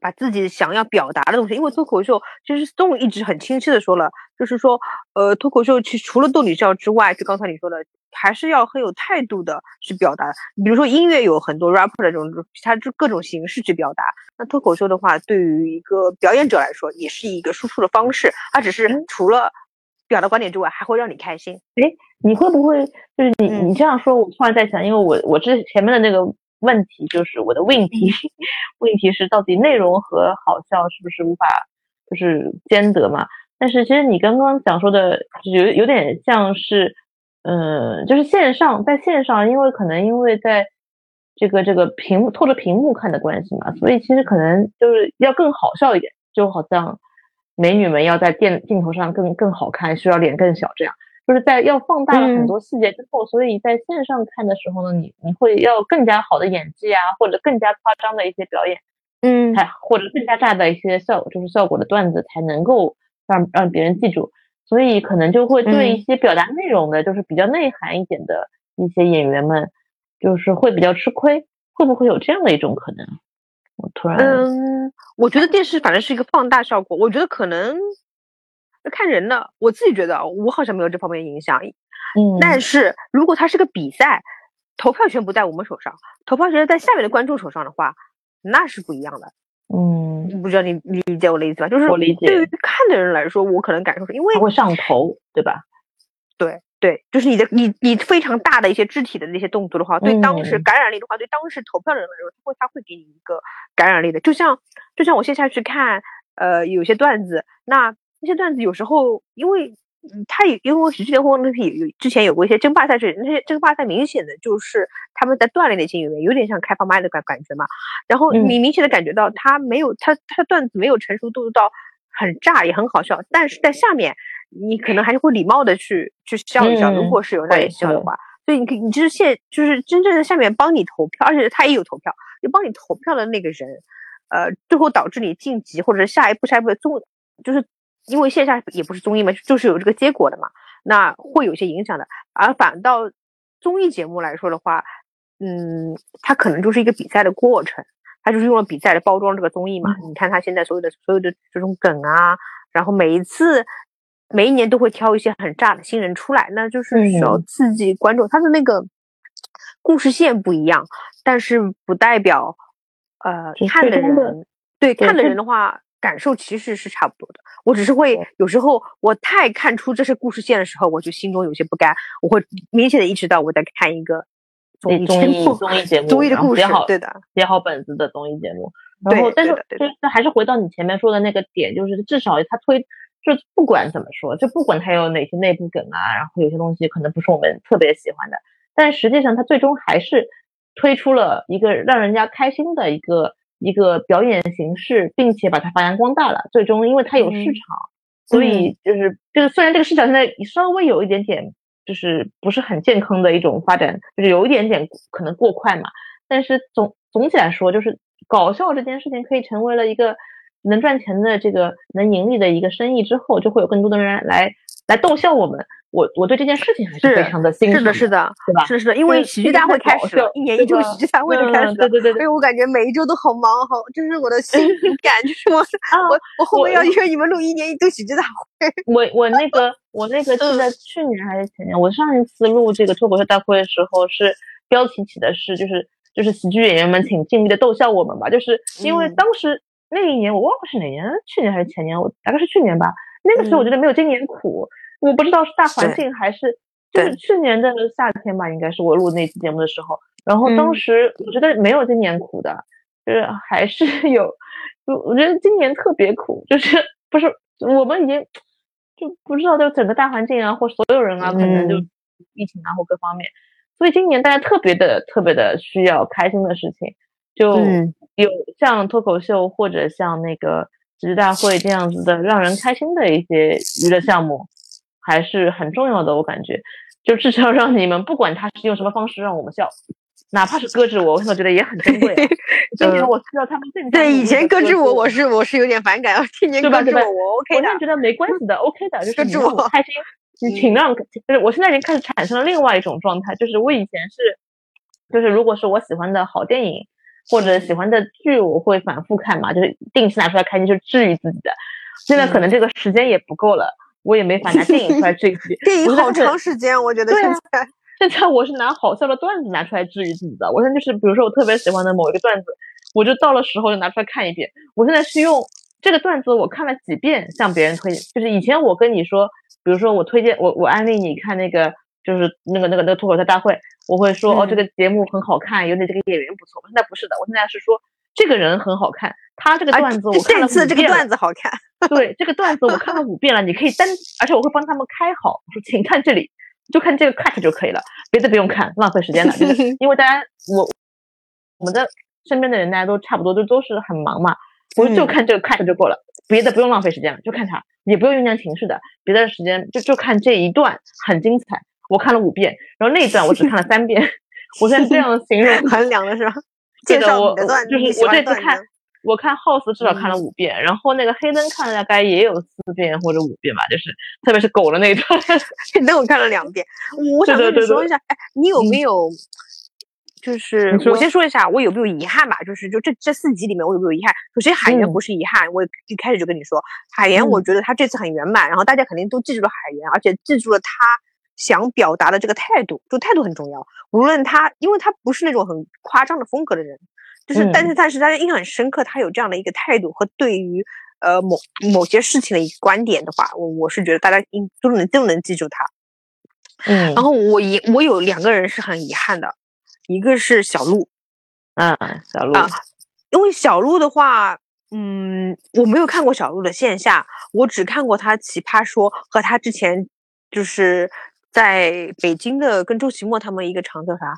把自己想要表达的东西。因为脱口秀其实 Stone 一直很清晰的说了，就是说，呃，脱口秀其实除了逗你笑之外，就刚才你说的。还是要很有态度的去表达。比如说音乐有很多 rapper 的这种，它就各种形式去表达。那脱口秀的话，对于一个表演者来说，也是一个输出的方式。它只是除了表达观点之外，还会让你开心。哎，你会不会就是你你这样说，我突然在想，因为我我之前面的那个问题就是我的问题，问题是到底内容和好笑是不是无法就是兼得嘛？但是其实你刚刚讲说的，有有点像是。嗯，就是线上，在线上，因为可能因为在这个这个屏幕透着屏幕看的关系嘛，所以其实可能就是要更好笑一点，就好像美女们要在电镜头上更更好看，需要脸更小这样，就是在要放大了很多细节之后，所以在线上看的时候呢，你你会要更加好的演技啊，或者更加夸张的一些表演，嗯，才或者更加炸的一些效就是效果的段子才能够让让别人记住。所以可能就会对一些表达内容的，就是比较内涵一点的一些演员们，就是会比较吃亏。会不会有这样的一种可能？我突然，嗯，我觉得电视反正是一个放大效果。我觉得可能看人的，我自己觉得我好像没有这方面影响。嗯，但是如果它是个比赛，投票权不在我们手上，投票权在下面的观众手上的话，那是不一样的。嗯，不知道你理解我的意思吧？就是我理解。对于看的人来说，我可能感受是因为会上头，对吧？对对，就是你的你你非常大的一些肢体的那些动作的话，对当时感染力的话，对当时投票的人来说，他会他会给你一个感染力的。就像就像我线下去看，呃，有些段子，那那些段子有时候因为。嗯，他也因为喜剧联欢那批有之前有过一些争霸赛事，那些争霸赛明显的就是他们在锻炼那些演员，有点像开放麦的感感觉嘛。然后你明显的感觉到他没有他他段子没有成熟度到很炸也很好笑，但是在下面你可能还是会礼貌的去去笑一笑，如果是有那点笑的话。所以你可你就是现就是真正的下面帮你投票，而且他也有投票，就帮你投票的那个人，呃，最后导致你晋级或者是下一步下一步的综就是。因为线下也不是综艺嘛，就是有这个结果的嘛，那会有些影响的。而反倒综艺节目来说的话，嗯，它可能就是一个比赛的过程，它就是用了比赛来包装这个综艺嘛。你看它现在所有的所有的这种梗啊，然后每一次每一年都会挑一些很炸的新人出来，那就是需要刺激观众。他的那个故事线不一样，但是不代表呃看的人对看的人的话。感受其实是差不多的，我只是会有时候我太看出这些故事线的时候，我就心中有些不甘，我会明显的意识到我在看一个综艺综艺综艺节目，综艺 的故事，好对的，写好本子的综艺节目。然后，但是就是还是回到你前面说的那个点，就是至少他推，就不管怎么说，就不管它有哪些内部梗啊，然后有些东西可能不是我们特别喜欢的，但实际上它最终还是。推出了一个让人家开心的一个一个表演形式，并且把它发扬光大了。最终，因为它有市场，所以就是就是虽然这个市场现在稍微有一点点就是不是很健康的一种发展，就是有一点点可能过快嘛，但是总总体来说，就是搞笑这件事情可以成为了一个能赚钱的这个能盈利的一个生意之后，就会有更多的人来来逗笑我们。我我对这件事情还是非常的欣赏，是的，是的，对吧？是的，是的，因为喜剧大会开始了，一年一度喜剧大会就开始了，对对对，所以我感觉每一周都好忙，好，就是我的心 感，就是我 我我后面要约你们录一年一度喜剧大会。我我那个我那个是在去年还是前年？我上一次录这个脱口秀大会的时候，是标题起的是就是就是喜剧演员们请尽力的逗笑我们吧，就是因为当时那一年我忘了是哪年，去年还是前年，我大概是去年吧。那个时候我觉得没有今年苦。我不知道是大环境还是就是去年的夏天吧，应该是我录那期节目的时候。然后当时我觉得没有今年苦的，就是还是 有，就我觉得今年特别苦，就是不是我们已经就不知道就整个大环境啊，或所有人啊，可能就疫情啊或各方面，所以今年大家特别的特别的需要开心的事情，就有像脱口秀或者像那个喜剧大会这样子的让人开心的一些娱乐项目。还是很重要的，我感觉，就至少 让你们不管他是用什么方式让我们笑，哪怕是搁置我，我现在觉得也很珍贵。今年我知道他们对以前搁置我，我是我是有点反感，今年搁置我，我 OK 的。我现在觉得没关系的，OK 的，就是你让我开心，你请让，就是我现在已经开始产生了另外一种状态，就是我以前是，就是如果是我喜欢的好电影或者喜欢的剧，我会反复看嘛，就是定期拿出来看，就是治愈自己的。现在可能这个时间也不够了。我也没法拿电影出来治愈自己，电影好长时间，我觉得现在 现在我是拿好笑的段子拿出来治愈自己的。我现在就是，比如说我特别喜欢的某一个段子，我就到了时候就拿出来看一遍。我现在是用这个段子，我看了几遍，向别人推荐。就是以前我跟你说，比如说我推荐我我安利你看那个，就是那个那个那个脱口秀大会，我会说哦这个节目很好看，有点这个演员不错。我现在不是的，我现在是说这个人很好看，他这个段子我看了这个段子好看。对这个段子我 看了五遍了，你可以单，而且我会帮他们开好，我说请看这里，就看这个 cut 就可以了，别的不用看，浪费时间的。因为大家我我们的身边的人大家都差不多，都都是很忙嘛，我就看这个 cut 就够了，别的不用浪费时间了，就看它，也不用酝酿情绪的，别的时间就就看这一段很精彩，我看了五遍，然后那一段我只看了三遍，我现在这样形容衡量的是吧？介绍你的段子，就是我这次看。我看 House 至少看了五遍，然后那个黑灯看了大概也有四遍或者五遍吧，就是特别是狗的那一段，黑灯我看了两遍。我想跟你说一下，哎，你有没有？就是我先说一下，我有没有遗憾吧？就是就这这四集里面，我有没有遗憾？首先海源不是遗憾，我一开始就跟你说，海源我觉得他这次很圆满，然后大家肯定都记住了海源，而且记住了他想表达的这个态度，就态度很重要。无论他，因为他不是那种很夸张的风格的人。就是，但是但是大家印象很深刻，他有这样的一个态度和对于呃某某些事情的一个观点的话，我我是觉得大家应都能都能记住他。嗯，然后我遗我有两个人是很遗憾的，一个是小鹿，嗯，小鹿啊，因为小鹿的话，嗯，我没有看过小鹿的线下，我只看过他奇葩说和他之前就是在北京的跟周奇墨他们一个厂叫啥，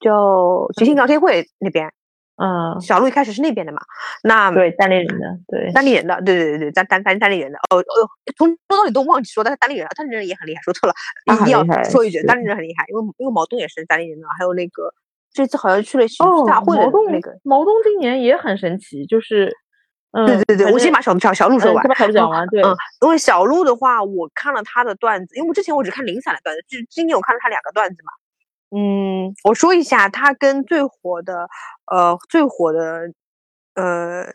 叫即兴聊天会那边。嗯，小鹿一开始是那边的嘛？那对单立人的，对单立人的，对对对对，单单单单立人的。哦哦，从说到底都忘记说，但是单立人，单立人也很厉害，说错了，一定要说一句，单立人很厉害，因为因为毛东也是单立人的，还有那个这次好像去了喜剧大会的那个毛东，今年也很神奇，就是，嗯，对对对，我先把小小小鹿说完，先把小鹿讲完，对，嗯，因为小鹿的话，我看了他的段子，因为我之前我只看零散的段子，就今天我看了他两个段子嘛。嗯，我说一下，他跟最火的，呃，最火的，呃，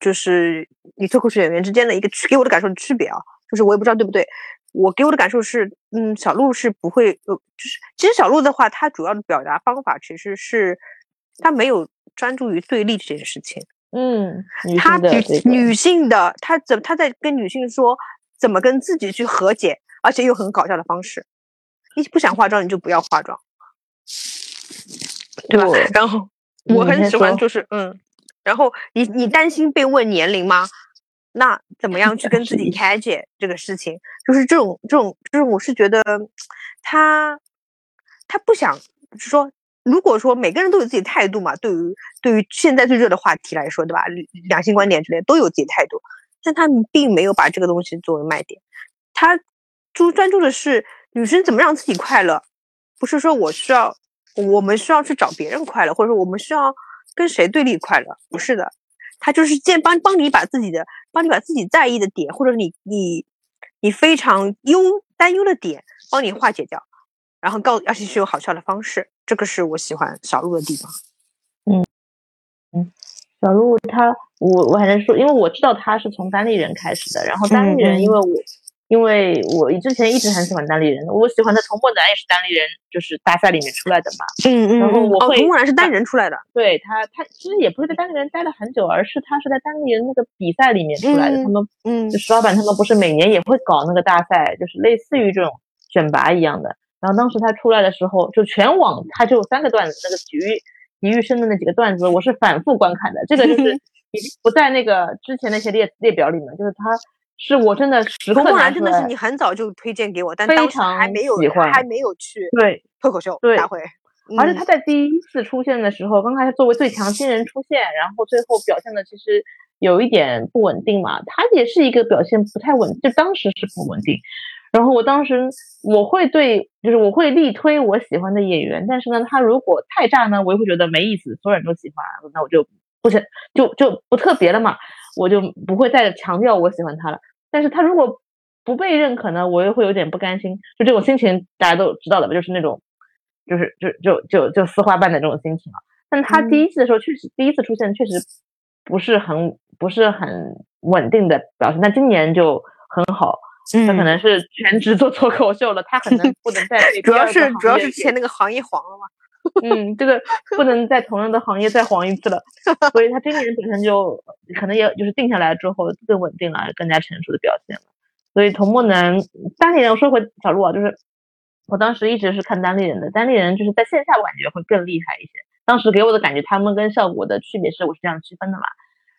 就是你脱口秀演员之间的一个区，给我的感受的区别啊，就是我也不知道对不对。我给我的感受是，嗯，小鹿是不会，呃，就是其实小鹿的话，他主要的表达方法其实是，他没有专注于对立这件事情。嗯，他女女性的，他怎他在跟女性说怎么跟自己去和解，而且又很搞笑的方式。你不想化妆，你就不要化妆。对吧？然后我很喜欢，就是嗯，然后你你担心被问年龄吗？那怎么样去跟自己 开解这个事情？就是这种这种就是，我是觉得他他不想说如果说每个人都有自己态度嘛，对于对于现在最热的话题来说，对吧？两性观点之类都有自己态度，但他们并没有把这个东西作为卖点，他注专注的是女生怎么让自己快乐，不是说我需要我们需要去找别人快乐，或者说我们需要跟谁对立快乐，不是的，他就是建帮帮你把自己的帮你把自己在意的点，或者你你你非常忧担忧的点帮你化解掉。然后告，而且是有好笑的方式，这个是我喜欢小鹿的地方。嗯嗯，小鹿他，我我还能说，因为我知道他是从单立人开始的，然后单立人，因为我因为我之前一直很喜欢单立人，我喜欢的童漠男也是单立人，就是大赛里面出来的嘛。嗯嗯。然后我会，童漠男是单立人出来的。对他，他其实也不是在单立人待了很久，而是他是在单立人那个比赛里面出来的。他们，嗯，就石老板他们不是每年也会搞那个大赛，就是类似于这种选拔一样的。然后当时他出来的时候，就全网他就三个段子，那个体育体育生的那几个段子，我是反复观看的。这个就是 已经不在那个之前那些列列表里面，就是他是我真的时刻拿真的是你很早就推荐给我，但当时还没有还没有去对脱口秀大会。而且他在第一次出现的时候，刚开始作为最强新人出现，然后最后表现的其实有一点不稳定嘛，他也是一个表现不太稳，就当时是不稳定。然后我当时我会对，就是我会力推我喜欢的演员，但是呢，他如果太炸呢，我也会觉得没意思，所有人都喜欢，那我就不想就就不特别了嘛，我就不会再强调我喜欢他了。但是他如果不被认可呢，我又会有点不甘心，就这种心情大家都知道的吧，就是那种，就是就就就就丝花瓣的这种心情啊。但他第一次的时候确实第一次出现确实不是很不是很稳定的表现，但今年就很好。他可能是全职做脱口秀了，他可能不能再 主要是主要是之前那个行业黄了嘛。嗯，这个不能在同样的行业再黄一次了，所以他今年本身就可能也就是定下来之后更稳定了，更加成熟的表现了。所以童漠男单立人，我说回小鹿啊，就是我当时一直是看单立人的，单立人就是在线下我感觉会更厉害一些。当时给我的感觉，他们跟效果的区别是我是这样区分的嘛。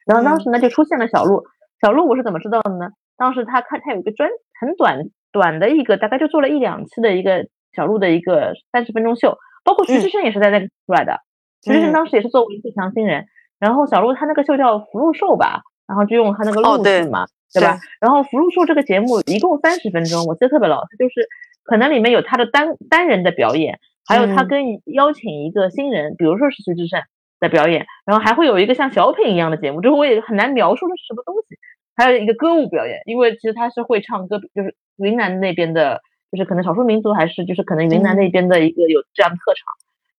然后当时呢就出现了小鹿，小鹿我是怎么知道的呢？当时他看他有一个专很短短的一个，大概就做了一两期的一个小鹿的一个三十分钟秀，包括徐志胜也是在那里出来的。徐志胜当时也是作为最强新人，然后小鹿他那个秀叫福禄寿吧，然后就用他那个鹿字嘛，对吧？然后福禄寿这个节目一共三十分钟，我记得特别牢，他就是可能里面有他的单单人的表演，还有他跟邀请一个新人，比如说是徐志胜的表演，然后还会有一个像小品一样的节目，就是我也很难描述这是什么东西。还有一个歌舞表演，因为其实他是会唱歌，就是云南那边的，就是可能少数民族，还是就是可能云南那边的一个有这样的特长，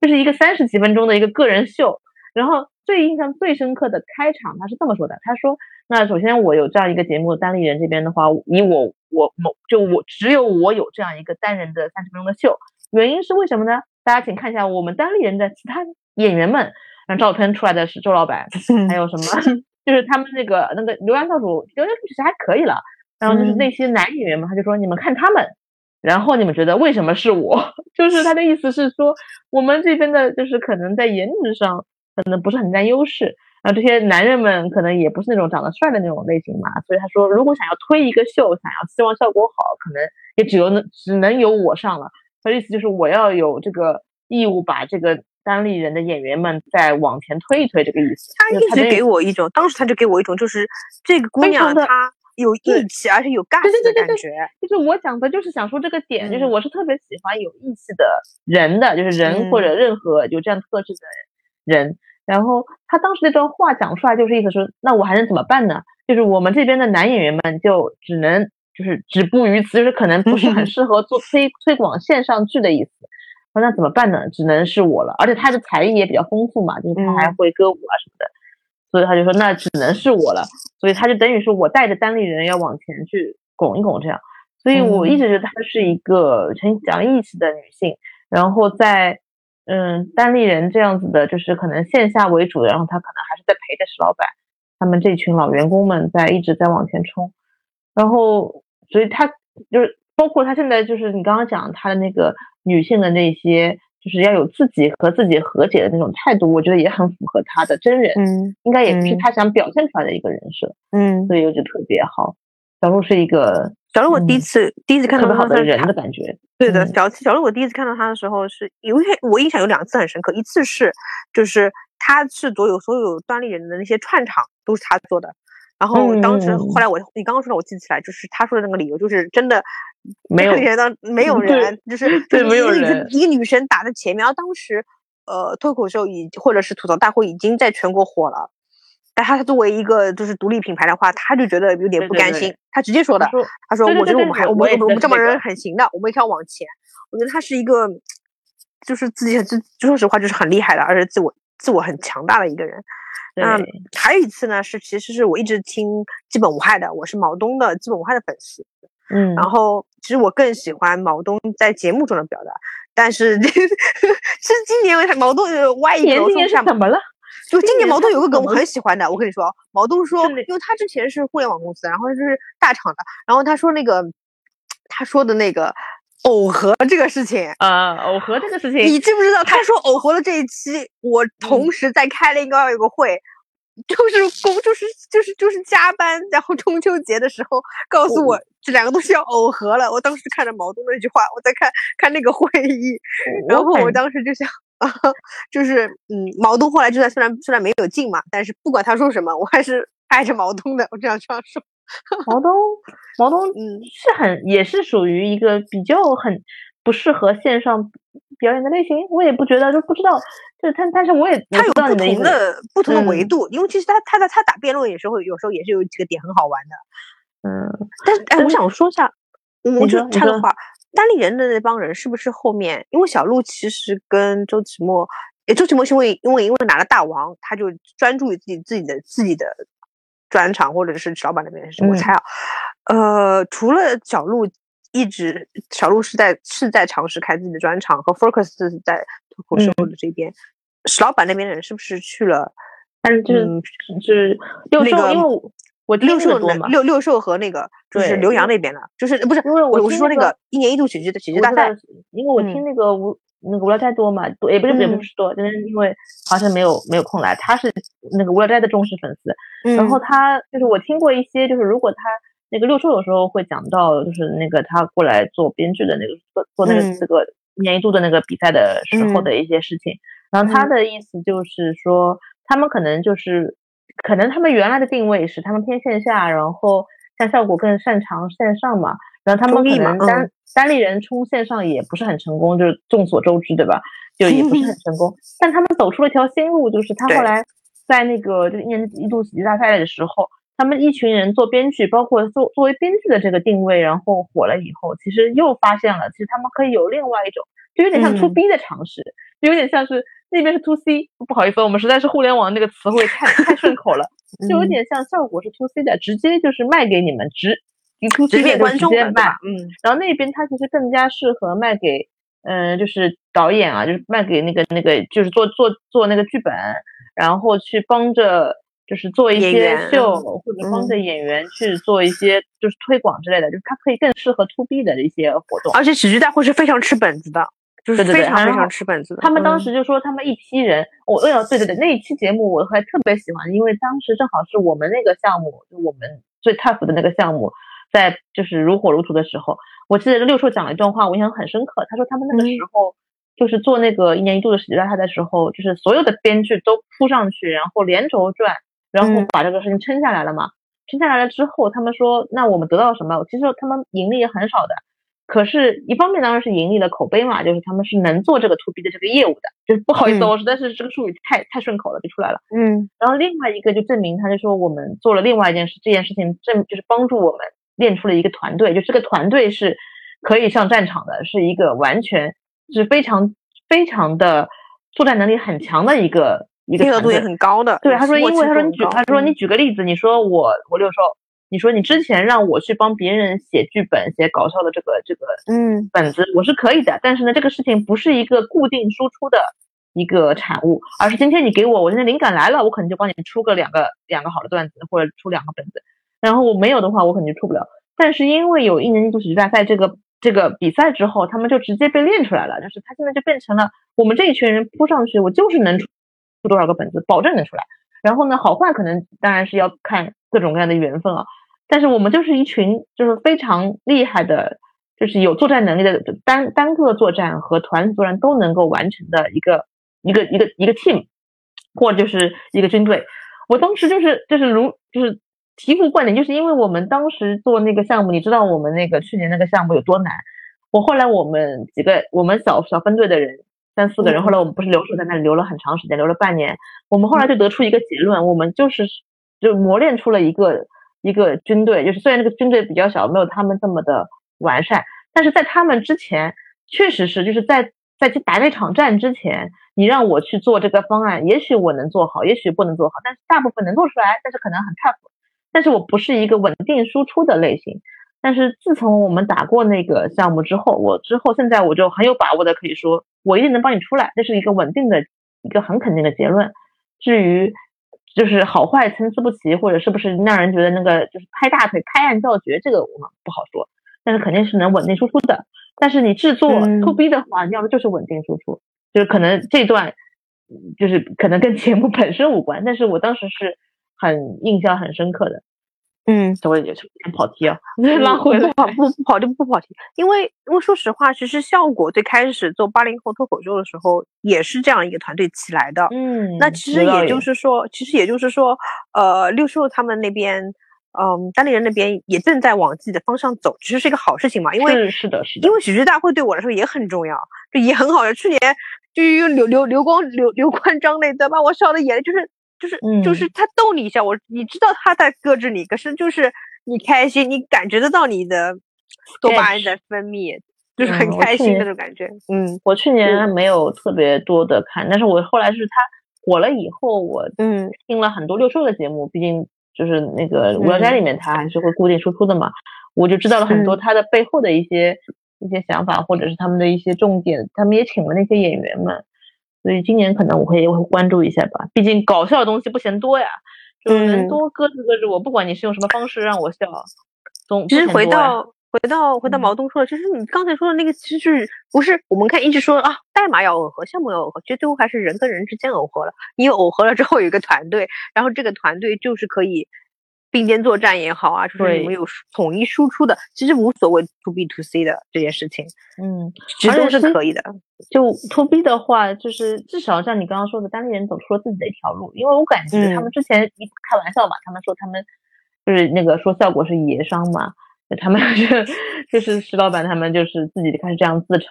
就是一个三十几分钟的一个个人秀。然后最印象最深刻的开场，他是这么说的：他说，那首先我有这样一个节目，单立人这边的话，以我我某就我只有我有这样一个单人的三十分钟的秀，原因是为什么呢？大家请看一下我们单立人的其他演员们，让照片出来的是周老板，还有什么？就是他们那个那个刘洋教主，刘洋其实还可以了。然后就是那些男演员嘛，他就说你们看他们，然后你们觉得为什么是我？就是他的意思是说，我们这边的就是可能在颜值上可能不是很占优势，然后这些男人们可能也不是那种长得帅的那种类型嘛。所以他说，如果想要推一个秀，想要希望效果好，可能也只有能只能由我上了。他的意思就是我要有这个义务把这个。单立人的演员们再往前推一推，这个意思。他一直给我一种，当时他就给我一种，就是这个姑娘她有义气，而且有干劲的感觉。就是我讲的，就是想说这个点，就是我是特别喜欢有义气的人的，就是人或者任何有这样特质的人。然后他当时那段话讲出来，就是意思说，那我还能怎么办呢？就是我们这边的男演员们就只能就是止步于此，就是可能不是很 适合做推推广线上剧的意思。那怎么办呢？只能是我了，而且他的才艺也比较丰富嘛，就是他还会歌舞啊什么的，所以他就说那只能是我了，所以他就等于说我带着单立人要往前去拱一拱这样，所以我一直觉得她是一个很讲义气的女性，然后在嗯单立人这样子的，就是可能线下为主的，然后她可能还是在陪着石老板他们这群老员工们在一直在往前冲，然后所以她就是包括她现在就是你刚刚讲她的那个。女性的那些，就是要有自己和自己和解的那种态度，我觉得也很符合她的真人，嗯，应该也是她想表现出来的一个人设，嗯，所以我觉得特别好。小鹿是一个小鹿，我第一次、第一次看到他是他人的感觉。对的，嗯小小鹿，我第一次看到他的时候是，因为我印象有两次很深刻，一次是就是他是所有所有端立人的那些串场都是他做的，然后当时后来我你刚刚说的我记起来，就是他说的那个理由就是真的 没有人当没有人，就是对没有人一个女生打在前面，然后当时呃脱口秀已或者是吐槽大会已经在全国火了。但他作为一个就是独立品牌的话，他就觉得有点对对对不甘心，他直接说的他，说他说：“对对我觉得我我们还我们我们这帮人很行的，我们一定要往前。”我觉得他是一个，就是自己很自说实话就是很厉害的，而且自我自我很强大的一个人。嗯，还有一次呢，是其实是我一直听基本无害的，我是毛东的基本无害的粉丝。嗯，然后其实我更喜欢毛东在节目中的表达，但是 是今年毛东呃歪一个楼今年怎么了？就今年毛东有个梗我很喜欢的，我跟你说，毛东说，因为他之前是互联网公司，然后就是大厂的，然后他说那个他说的那个耦合这个事情，啊，耦合这个事情，你知不知道？他说耦合的这一期，我同时在开了一个有个会。就是工，就是就是就是加班，然后中秋节的时候告诉我这两个东西要耦合了。我当时看着毛东那句话，我在看看那个会议，然后我当时就想啊，就是嗯，毛东后来就在虽然虽然没有进嘛，但是不管他说什么，我还是爱着毛东的。我这样这样说，毛东，毛东嗯是很也是属于一个比较很不适合线上表演的类型，我也不觉得，就不知道，就是他，但是我也他有不同的不同的维嗯度，因为其实他他在他打辩论有时候有时候也是有几个点很好玩的。嗯，但是哎，我想说一下，我你就插个话，单立人的那帮人是不是后面？因为小鹿其实跟周奇墨，诶，周奇墨是因为因为因为拿了大王，他就专注于自己自己的自己的专场，或者是老板那边的事。我嗯猜啊，呃，除了小鹿一直小鹿是在是在尝试开自己的专场，和 Focus 是在脱口秀嗯。的这边，石老板那边的人是不是去了？但是就是、嗯就是六兽，那个因为我我六兽多嘛，六六兽和那个就是对刘洋那边的，就是不是因为我我我是说那个个一年一度喜剧的喜剧大赛因为我嗯。听那个无、那个无聊斋多嘛，多也不是也不嗯。是多，就是因为好像没有没有空来，他是那个无聊斋的忠实粉丝，然嗯。后他就是我听过一些，就是如果他那个六兽有时候会讲到，就是那个他过来做编剧的那个做做那个嗯。这个一年一度的那个比赛的时候嗯。的一些事情，然后他嗯。的意思就是说，他们可能就是可能他们原来的定位是他们偏线下，然后像效果更擅长线上嘛，然后他们可能单、嗯。单立人冲线上也不是很成功，就是众所周知，对吧？就也不是很成功，但他们走出了一条新路，就是他后来在那个就是一年一度喜剧大赛的时候，他们一群人做编剧，包括作作为编剧的这个定位，然后火了以后，其实又发现了，其实他们可以有另外一种，就有点像 to 嗯 B 的尝试，就有点像是那边是 to C，不好意思，我们实在是互联网那个词汇太太顺口了，就有嗯。点像效果是 to C 的，直接就是卖给你们直。直面观众嗯。然后那边它其实更加适合卖给，嗯、就是导演啊，就是卖给那个那个，就是做做做那个剧本，然后去帮着就是做一些秀，嗯或者帮着演员去做一些就是推广之类的，就是它可以更适合 to B 的一些活动。而且喜剧大会是非常吃本子的，就是非常非常吃本子的。他们当嗯时就说，他们一批人，我哎呀，对对对，那一期节目我还特别喜欢，因为当时正好是我们那个项目，就我们最 tough 的那个项目，在就是如火如荼的时候，我记得六叔讲了一段话，我印象很深刻。他说他们那个时嗯候就是做那个一年一度的喜剧大赛的时候，就是所有的编剧都扑上去，然后连轴转，然后嗯把这个事情撑下来了嘛。撑下来了之后，他们说，那我们得到了什么？其实他们盈利也很少的，可是，一方面当然是盈利了口碑嘛，就是他们是能做这个 to B 的这个业务的。就是不好意思，嗯我实在是这个术语太太顺口了，就出来了。嗯然后另外一个就证明，他就说我们做了另外一件事，这件事情证就是帮助我们练出了一个团队，就这个团队是可以上战场的，是一个完全是非常非常的作战能力很强的一个一个团队配合度也。很高的。对，他说，因为他说你举，他说你嗯举个例子，你说我我六兽，你说你之前让我去帮别人写剧本、写搞笑的这个这个嗯本子，我是可以的，但是呢，这个事情不是一个固定输出的一个产物，而是今天你给我，我现在灵感来了，我可能就帮你出个两个两个好的段子，或者出两个本子，然后我没有的话，我可能就出不了。但是因为有一年一度喜剧大赛这个这个比赛之后，他们就直接被练出来了，就是他现在就变成了我们这一群人扑上去，我就是能出出多少个本子，保证能出来。然后呢，好坏可能当然是要看各种各样的缘分啊。但是我们就是一群就是非常厉害的，就是有作战能力的单单个作战和团作战都能够完成的一个一个一个一个 team，或者就是一个军队。我当时就是就是如就是醍醐灌顶，就是因为我们当时做那个项目，你知道我们那个去年那个项目有多难。我后来我们几个我们小小分队的人三四个人，后来我们不是留守在那里留了很长时间，留了半年。我们后来就得出一个结论，我们就是就磨练出了一个一个军队，就是虽然那个军队比较小，没有他们这么的完善，但是在他们之前，确实是就是在在去打那场战之前，你让我去做这个方案，也许我能做好，也许不能做好，但是大部分能做出来，但是可能很 tough，但是我不是一个稳定输出的类型。但是自从我们打过那个项目之后，我之后现在我就很有把握的可以说，我一定能帮你出来，这是一个稳定的一个很肯定的结论。至于就是好坏参差不齐，或者是不是让人觉得那个就是拍大腿、拍案叫绝，这个我们不好说。但是肯定是能稳定输出的。但是你制作 to B 的话，你要的就是稳定输出，就是可能这段就是可能跟节目本身无关，但是我当时是很印象很深刻的。嗯，稍微有点跑题啊，拉回来不跑不不跑就不跑题，因为因为说实话，其实效果最开始做八零后脱口秀的时候，也是这样一个团队起来的。嗯，那其实也就是说，其实也就是说，呃，六叔他们那边，嗯，单立人那边也正在往自己的方向走，其实是一个好事情嘛。因为是是的，是的。因为喜剧大会对我来说也很重要，就也很好。去年就用刘刘刘光刘刘关张那段把我笑的眼泪就是。就是就是他逗你一下，我你知道他在搁置你，可是就是你开心，你感觉得到你的多巴胺在分泌，就是很开心那种感觉。嗯，我去年没有特别多的看，但是我后来是他火了以后，我嗯听了很多六兽的节目，毕竟就是那个无聊斋里面他还是会固定输出的嘛，我就知道了很多他的背后的一些一些想法，或者是他们的一些重点，他们也请了那些演员们。所以今年可能我会会关注一下吧，毕竟搞笑的东西不嫌多呀，就能多搁置搁置我，不管你是用什么方式让我笑，总其实回到回到回到毛东说的，其实你刚才说的那个，其实就是不是我们看一直说啊，代码要耦合，项目要耦合，其实最后还是人跟人之间耦合了。你耦合了之后有一个团队，然后这个团队就是可以。并肩作战也好啊，就是你们有统一输出的，其实无所谓 to B to C 的这件事情，嗯，其实都是可以的。就 to B 的话，就是至少像你刚刚说的，单立人走出了自己的一条路。因为我感觉他们之前一开玩笑嘛，他们说他们就是那个说效果是爷商嘛，他们就就是石老板他们就是自己开始这样自嘲。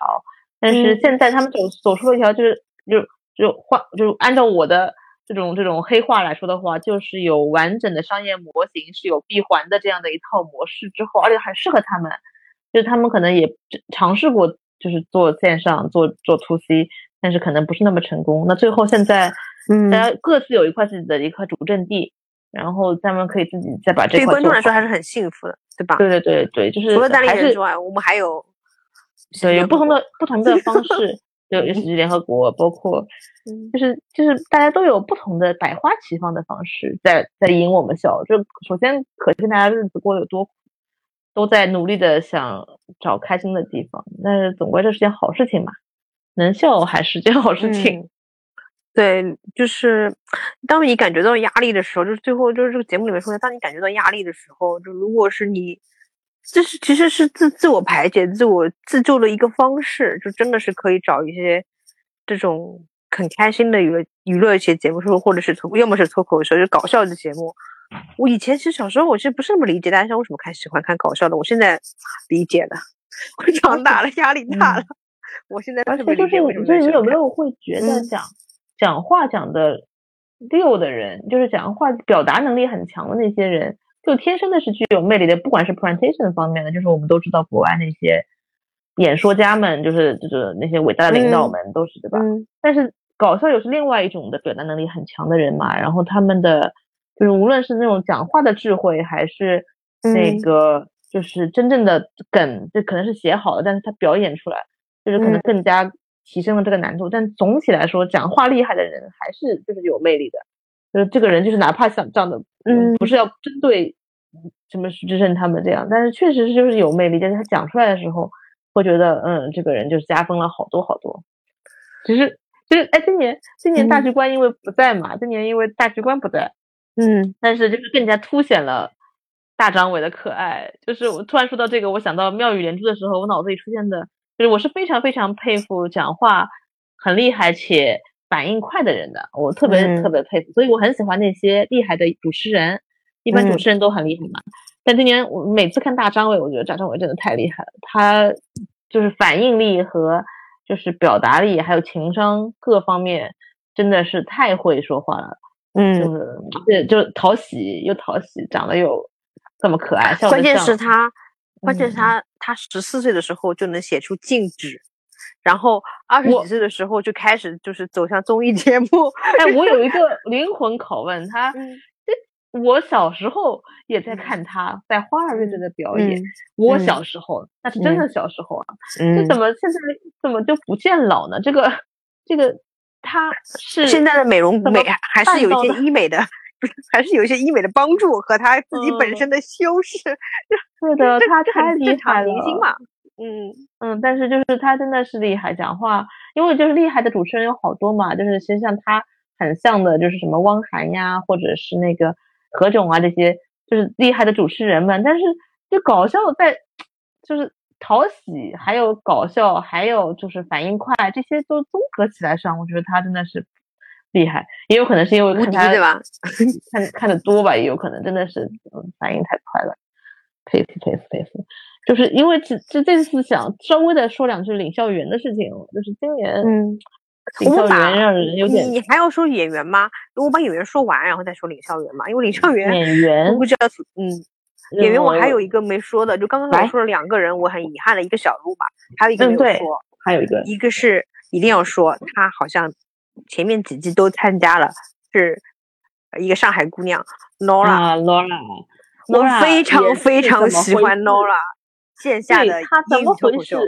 但是现在他们走走出了一条，就是就就换就按照我的。这种这种黑话来说的话，就是有完整的商业模型，是有闭环的这样的一套模式之后，而且很适合他们，就是他们可能也尝试过，就是做线上做做 to C，但是可能不是那么成功。那最后现在，嗯，大家各自有一块自己的一块主阵地，然后他们可以自己再把这块。对观众来说还是很幸福的，对吧？对对对对，就是除了单立人之外，我们还有对有不同的不同的方式。就尤其是联合国，包括，就是就是大家都有不同的百花齐放的方式，在在引我们笑。就首先可见大家日子过得有多苦，都在努力的想找开心的地方。但是总归这是件好事情嘛，能笑还是件好事情。对，就是当你感觉到压力的时候，就是最后就是这个节目里面说的，当你感觉到压力的时候，就如果是你。这是其实是自自我排解、自我自救的一个方式，就真的是可以找一些这种很开心的娱乐娱乐一些节目，说或者是脱，要么是脱口秀，就搞笑的节目。我以前其实小时候我其实不是那么理解大家为什么看喜欢看搞笑的，我现在理解了。我长大了，压力大了，我现在而且就是就是你有没有会觉得讲讲话讲的溜的人，就是讲话表达能力很强的那些人。就天生的是具有魅力的，不管是 presentation 方面的，就是我们都知道国外那些演说家们，就是就是那些伟大的领导们都是对吧？但是搞笑又是另外一种的表达能力很强的人嘛，然后他们的就是无论是那种讲话的智慧，还是那个就是真正的梗，这可能是写好的，但是他表演出来就是可能更加提升了这个难度。但总体来说，讲话厉害的人还是就是有魅力的。就是这个人，就是哪怕想长得，嗯，不是要针对什么徐志胜他们这样，但是确实是就是有魅力，但是他讲出来的时候，会觉得，嗯，这个人就是加分了好多好多。其实，就是哎，今年今年大局观因为不在嘛，今年因为大局观不在，嗯，但是就是更加凸显了大张伟的可爱。就是我突然说到这个，我想到妙语连珠的时候，我脑子里出现的就是我是非常非常佩服讲话很厉害且反应快的人的，我特别嗯特别佩服，所以我很喜欢那些厉害的主持人。一般主嗯持人都很厉害嘛，但今年我每次看大张伟，我觉得大张伟真的太厉害了，他就是反应力和就是表达力，还有情商各方面，真的是太会说话了。嗯就嗯，是对，就是讨喜又讨喜，长得又这么可爱，关键是他，关键是嗯他，他十四岁的时候就能写出禁止，然后二十几岁的时候就开始就是走向综艺节目。哎，我有一个灵魂拷问，他嗯我小时候也在嗯看他在花儿乐队的表演，嗯我嗯小时候那是真的小时候啊，这嗯怎么现在怎么就不见老呢？这个这个他是现在的美容美还是有一些医美的医美的，还是有一些医美的帮助和他自己本嗯身的修饰。是的，这他太这很正厉害了，常明星嘛。嗯嗯，但是就是他真的是厉害，讲话，因为就是厉害的主持人有好多嘛，就是其实像他很像的，就是什么汪涵呀，或者是那个何炅啊这些，就是厉害的主持人们。但是就搞笑在，就是讨喜，还有搞笑，还有就是反应快，这些都综合起来上，我觉得他真的是厉害。也有可能是因为看他对吧？看看的多吧，也有可能真的是嗯反应太快了，佩服佩服佩服。就是因为这这这次想稍微的说两句领校园的事情，就是今年嗯，领校我们把园让人有你点你还要说演员吗？我把演员说完，然后再说领校园嘛。因为领校园，演员我不知道，嗯，演员我还有一一个没说的，就刚刚来我说了两个人，我很遗憾的，一个小鹿吧，还有一个没有说，还有一个一个是一定要说，他好像前面几季都参加了，是一个上海姑娘 Nora，、啊 Laura，我非常非常喜欢 Nora 线下的他怎么英语脱回事口秀，？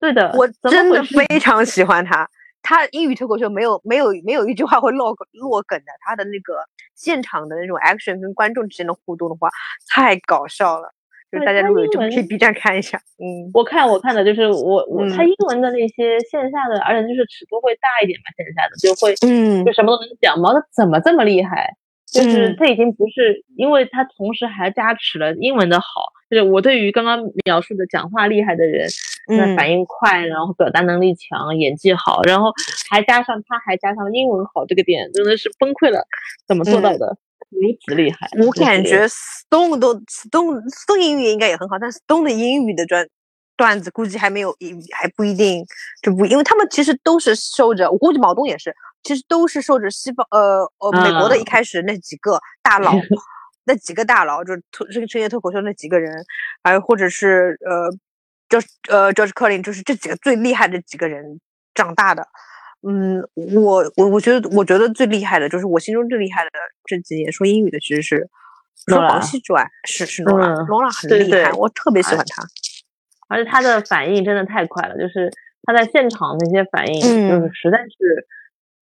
对的，我真的非常喜欢他。他英语脱口秀没有没有没有一句话会落落梗的，他的那个现场的那种 action 跟观众之间的互动的话，太搞笑了。就是大家如果有这个可以文 B 站看一下，嗯我看我看的就是我我他嗯英文的那些线下的，而且就是尺度会大一点嘛，线下的就会嗯就什么都能讲嘛，他怎么这么厉害？就是嗯他已经不是，因为他同时还加持了英文的好。就是我对于刚刚描述的讲话厉害的人，那嗯反应快，然后表达能力强，演技好，然后还加上他还加上英文好这个点，真的是崩溃了，怎么做到的？如此厉害！嗯我感觉 Stone 都 Stone Stone 英语应该也很好，但 Stone 的英语的段段子估计还没有，还不一定就不，因为他们其实都是受着，我估计毛东也是，其实都是受着西方呃呃美国的一啊开始那几个大佬，那几个大佬就是脱这个深夜脱口秀那几个人，还有或者是呃 George 呃 George Carlin，就是这几个最厉害的几个人长大的。嗯，我我我觉得我觉得最厉害的就是我心中最厉害的这几年说英语的其实是除了 Nora 黄西之外是是罗拉，嗯罗拉很对对厉害，我特别喜哎欢他。而且他的反应真的太快了，就是他在现场那些反应，嗯就是实在是，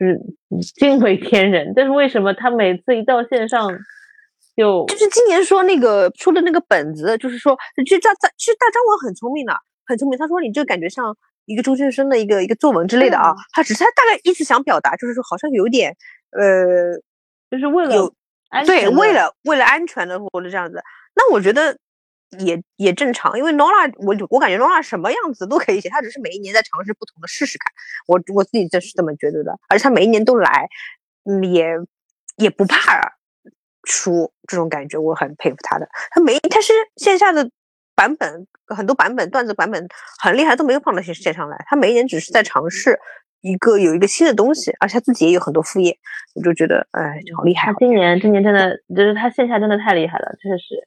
就是惊为天人。但是为什么他每次一到线上就就是今年说那个出的那个本子，就是说，其实大张其实大张伟很聪明的，很聪明。他说你这个感觉像一个中学生的一个一个作文之类的啊嗯，他只是他大概意思想表达，就是说好像有点呃就是为了对，为了为了安全的或者这样子，那我觉得也也正常，因为 Nora 我我感觉 Nora 什么样子都可以写，她只是每一年在尝试不同的试试看，我我自己就是这么觉得的，而且她每一年都来，嗯，也也不怕输这种感觉，我很佩服她的。她每她是线下的版本很多版本段子版本很厉害，都没有放到线线上来，她每一年只是在尝试。一个有一个新的东西，而且他自己也有很多副业，我就觉得，哎，好厉害他！今年今年真的就是他线下真的太厉害了，确实，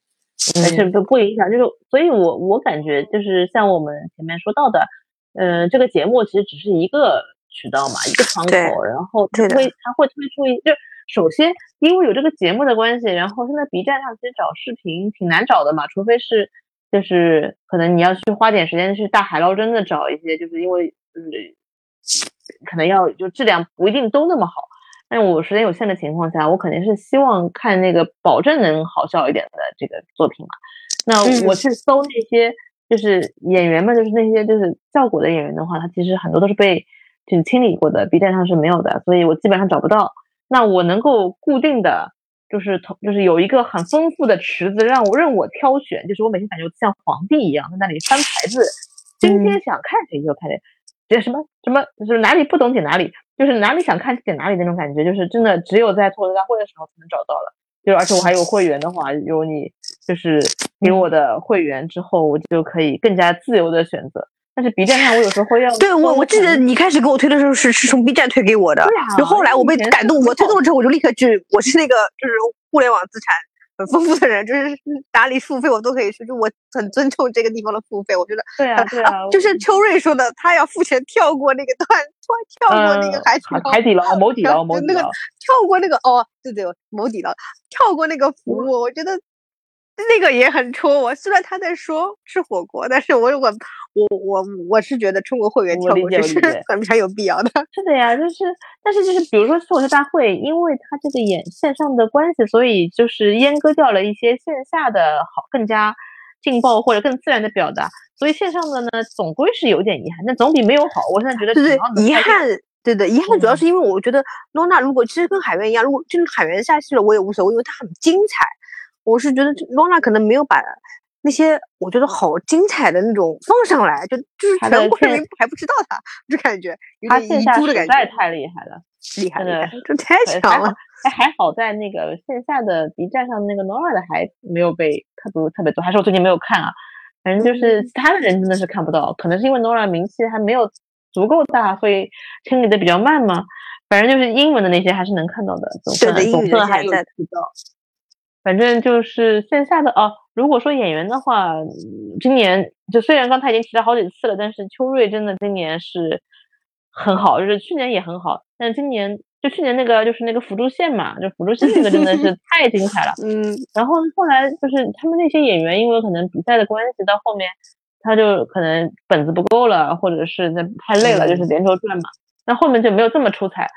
但是嗯不不影响，就是所以我我感觉就是像我们前面说到的，呃，这个节目其实只是一个渠道嘛，一个窗口，然后它会它会推出一就首先因为有这个节目的关系，然后现在 B 站上其实找视频挺难找的嘛，除非是就是可能你要去花点时间去大海捞针的找一些，就是因为嗯可能要就质量不一定都那么好。但我时间有限的情况下，我肯定是希望看那个保证能好笑一点的这个作品嘛。那嗯我去搜那些就是演员们，就是那些就是效果的演员的话，他其实很多都是被就是清理过的，B 站上是没有的，所以我基本上找不到。那我能够固定的就是同就是有一个很丰富的池子让我任我挑选，就是我每天感觉像皇帝一样在那里翻牌子，今天想看谁就看谁，这什么什么就是哪里不懂点哪里，就是哪里想看点哪里那种感觉，就是真的只有在脱口秀大会的时候才能找到了。就而且我还有会员的话，有你就是给我的会员之后，我就可以更加自由的选择。但是 B 站上我有时候会要，对我我记得你开始给我推的时候是是从 B 站推给我的，对啊然后后来我被感动，我推动了之后我就立刻去，我是那个就是互联网资产很丰富的人，就是哪里付费我都可以去，就我很尊重这个地方的付费，我觉得对啊对啊，就是秋瑞说的，他要付钱跳过那个段，跳跳过那个呃海底捞，海底捞某底捞某底捞，跳过那个哦，对对，某底捞，跳过那个服务，我觉得那个也很戳我。虽然他在说吃火锅，但是我我我我我是觉得充个会员跳过去是很非常有必要的。是的呀，就是，但是就是比如说脱口秀大会，因为它这个演线上的关系，所以就是阉割掉了一些线下的好更加劲爆或者更自然的表达，所以线上的呢总归是有点遗憾，但总比没有好。我现在觉得对对只要，能拍这遗憾，对的，遗憾主要嗯是因为我觉得诺娜如果其实跟海源一样，如果真的海源下去了，我也无所谓，因为它很精彩。我是觉得诺娜可能没有把那些我觉得好精彩的那种放上来，就就是全国人民还不知道他，就感觉有它点遗线下实在太厉害了。厉害的害，这太强了。，哎，还好在那个线下的 B 站上那个 Nora 的还没有被特别特别多，还是我最近没有看啊。反正就是嗯其他的人真的是看不到，可能是因为 Nora 名气还没有足够大，所以清理的比较慢嘛。反正就是英文的那些还是能看到的，总算对的英语的总算还在在渠道。反正就是线下的哦，如果说演员的话，嗯今年就虽然刚才已经提了好几次了，但是秋瑞真的今年是很好，就是去年也很好，但是今年就去年那个就是那个辅助线嘛，就辅助线那个真的是 太精彩了。嗯，然后后来就是他们那些演员，因为可能比赛的关系，到后面他就可能本子不够了，或者是那太累了，就是连轴转嘛。那后面就没有这么出彩。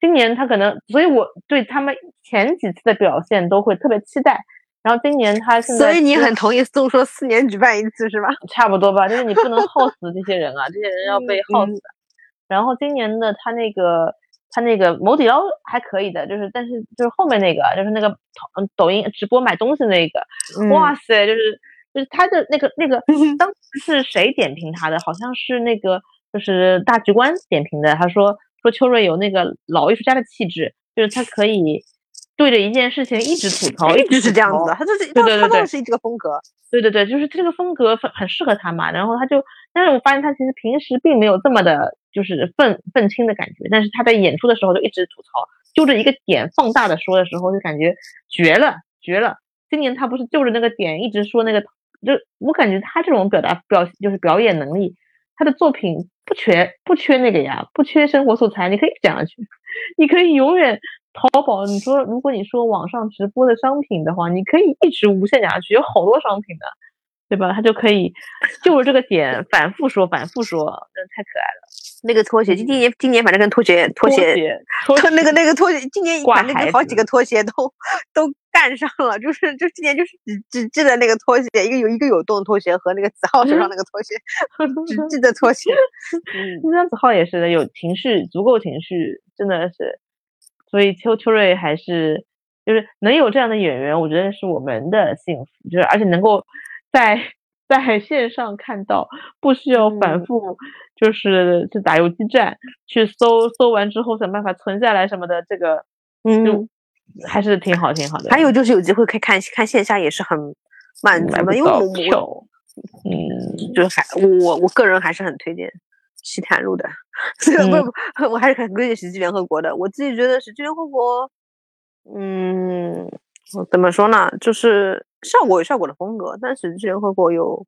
今年他可能，所以我对他们前几次的表现都会特别期待。然后今年他现在所以你很同意宋说四年举办一次是吧？差不多吧，就是你不能耗死这些人啊，这些人要被耗死嗯。然后今年的他那个他那个某底捞还可以的，就是但是就是后面那个就是那个抖抖音直播买东西那个，嗯哇塞，就是就是他的那个那个 当时是谁点评他的？好像是那个就是大局观点评的，他说说秋瑞有那个老艺术家的气质，就是他可以对着一件事情一直吐槽，一直是这样子的，他就是对对对对他倒是这个风格。对对对，就是这个风格很很适合他嘛。然后他就，但是我发现他其实平时并没有这么的，就是愤愤青的感觉。但是他在演出的时候就一直吐槽，就着一个点放大的说的时候，就感觉绝了绝了。今年他不是就着那个点一直说那个，就我感觉他这种表达表就是表演能力，他的作品不缺不缺那个呀，不缺生活素材，你可以讲下去，你可以永远淘宝，你说如果你说网上直播的商品的话，你可以一直无限讲下去，有好多商品的，对吧？他就可以就着这个点反复说，反复说，真的太可爱了。那个拖鞋，今年今年反正跟拖鞋拖鞋鞋，拖 那个那个拖鞋，今年挂反正牌子跟好几个拖鞋都都干上了，就是就今年就是只只记得那个拖鞋，一个有一个有洞拖鞋和那个子浩手上那个拖鞋，只记得拖鞋。嗯，那张子浩也是的，有情绪，足够情绪，真的是。所以秋秋瑞还是就是能有这样的演员，我觉得是我们的幸福，就是而且能够在在线上看到，不需要反嗯复就是去打游击战，去搜搜完之后想办法存下来什么的，这个嗯，还是挺好挺好的。还有就是有机会可以看看线下也是很满足的，因为我我票，嗯，就是还我我个人还是很推荐西坦路的，这个嗯不不，我还是很推荐喜剧联合国的。我自己觉得喜剧联合国，嗯，我怎么说呢？就是效果有效果的风格，但喜剧联合国有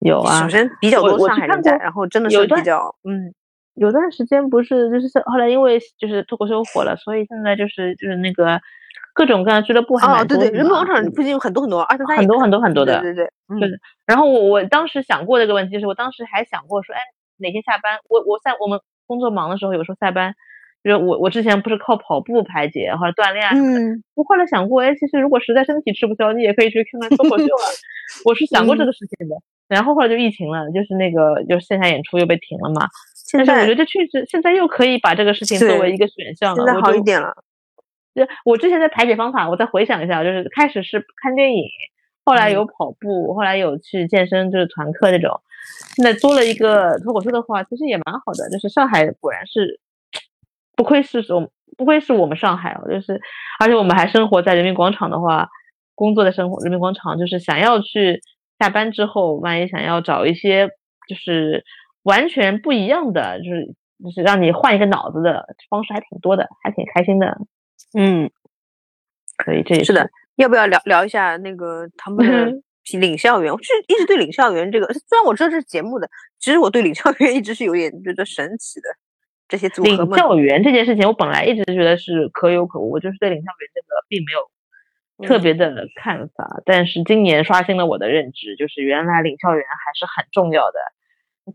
有啊首。先比较多上海人在，然后真的是比较嗯有段时间不是就是后来因为就是脱口秀火了，所以现在就是就是那个各种各样的俱乐部还哦蛮多的对对，人民广场附近有很多很多，二三三很多很多很多的。对对对，嗯然后我我当时想过这个问题，就是我当时还想过说，哎，哪天下班，我我在我们工作忙的时候，有时候下班，就是我我之前不是靠跑步排解或者锻炼啊什么的，嗯我后来想过，哎，其实如果实在身体吃不消，你也可以去看看脱口秀啊。我是想过这嗯个事情的，然后后来就疫情了，就是那个就是线下演出又被停了嘛。现在但是我觉得确实现在又可以把这个事情作为一个选项了，现在好一点了，就我之前的排解方法，我再回想一下，就是开始是看电影，后来有跑步，后来有去健身，就是团课这种。现在多了一个脱口秀的话，其实也蛮好的。就是上海果然是不愧是我不愧是我们上海哦，就是而且我们还生活在人民广场的话，工作的生活人民广场，就是想要去下班之后，万一想要找一些就是完全不一样的，就是就是让你换一个脑子的方式还挺多的，还挺开心的。嗯，可以，这也是的。要不要聊聊一下那个他们的 领校园？我是一直对领校园这个，虽然我知道这是节目的，其实我对领校园一直是有点觉得神奇的。这些组合领教员这件事情，我本来一直觉得是可有可无，我就是对领教员这个并没有特别的看法。但是今年刷新了我的认知，就是原来领教员还是很重要的，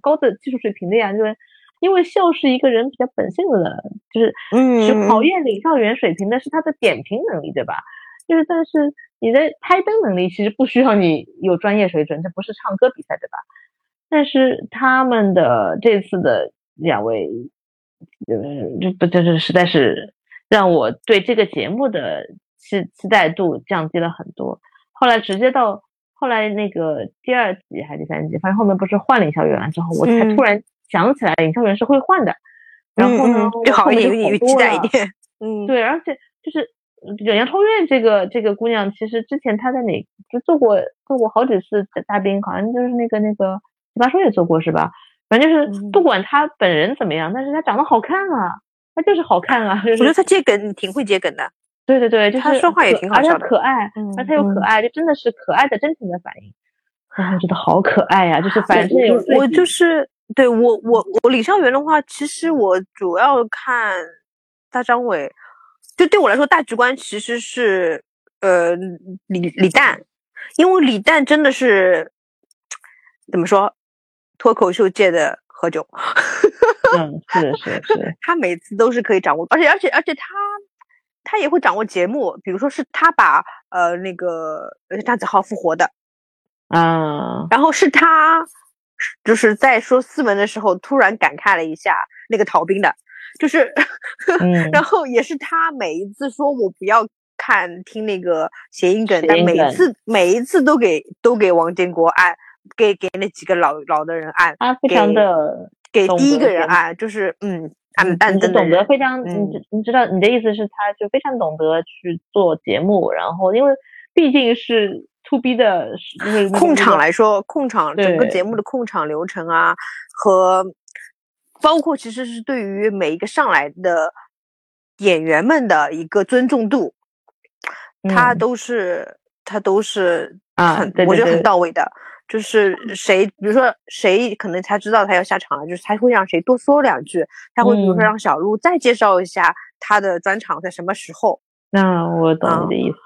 高的技术水平的呀。因为因为笑是一个人比较本性的，就是嗯，考验领教员水平的是他的点评能力，对吧？就是但是你的拍灯能力其实不需要你有专业水准，这不是唱歌比赛，对吧？但是他们的这次的两位。呃，这不就是实在是让我对这个节目的期期待度降低了很多。后来直接到后来那个第二集还是第三集，反正后面不是换领校园了之后，我才突然想起来营销员是会换的。然后呢，就好一点，有期待一点。嗯，对，而且就是杨超越这个这个姑娘，其实之前她在哪就做过做过好几次嘉宾，好像就是那个那个奇葩说也做过是吧？反正就是不管他本人怎么样，但是他长得好看啊，他就是好看啊。我觉得他接梗挺会接梗的。对对对，就是他说话也挺好笑的，可爱，而且又可爱，就真的是可爱的真情的反应。我觉得好可爱呀，就是反正我就是对我我我李尚元的话，其实我主要看大张伟，就对我来说大局观其实是呃李李诞，因为李诞真的是怎么说？脱口秀界的何炅，嗯，是是是，他每次都是可以掌握，而且而且而且他他也会掌握节目，比如说是他把呃那个张子浩复活的，啊，然后是他就是在说斯文的时候突然感慨了一下那个逃兵的，就是，然后也是他每一次说我不要看听那个谐音梗，但每一次每一次都给都给王建国按。给给那几个老老的人按，他非常的给第一个人按，就是嗯，按按的懂得非常，你你知道你的意思是，他就非常懂得去做节目，然后因为毕竟是 to B 的，就是控场来说，控场整个节目的控场流程啊，和包括其实是对于每一个上来的演员们的一个尊重度，他都是他都是很我觉得很到位的。就是谁，比如说谁可能他知道他要下场了，就是他会让谁多说两句，他会比如说让小鹿再介绍一下他的专场在什么时候。那我懂你的意思。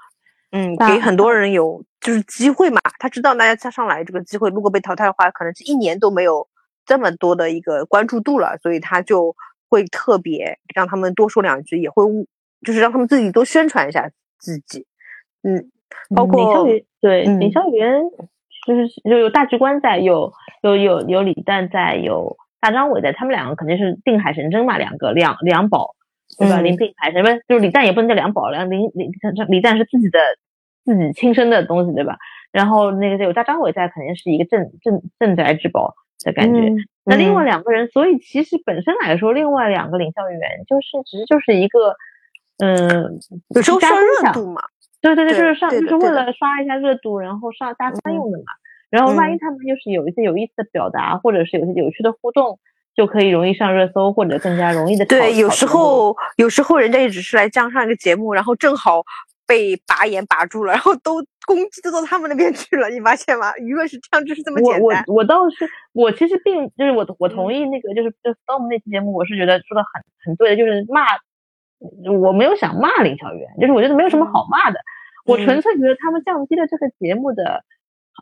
嗯，给很多人有就是机会嘛，他知道大家再上来这个机会，如果被淘汰的话，可能是一年都没有这么多的一个关注度了，所以他就会特别让他们多说两句，也会就是让他们自己多宣传一下自己。嗯，包括对李校园。就是就有大局观在，有有有有李诞在，有大张伟在，他们两个肯定是定海神针嘛，两个两两宝，对吧？林定海神不是，就是李诞也不能叫两宝，两林林李诞是自己的自己亲生的东西，对吧？然后那个有大张伟在，肯定是一个镇镇镇宅之宝的感觉。那另外两个人，所以其实本身来说，另外两个领校员就是其实就是一个嗯，有时候刷热度嘛。对对对，就是上就是为了刷一下热度，然后上大家用的嘛。然后万一他们就是有一些有意思的表达，或者是有些有趣的互动，就可以容易上热搜，或者更加容易的。对，有时候有时候人家也只是来江上一个节目，然后正好被拔眼拔住了，然后都攻击都到他们那边去了，你发现吗？舆论是这样，就是这么简单。我我我倒是我其实并就是我我同意那个就是就 storm 那期节目，我是觉得说的很很对的，就是骂。我没有想骂林小媛，就是我觉得没有什么好骂的，我纯粹觉得他们降低了这个节目的，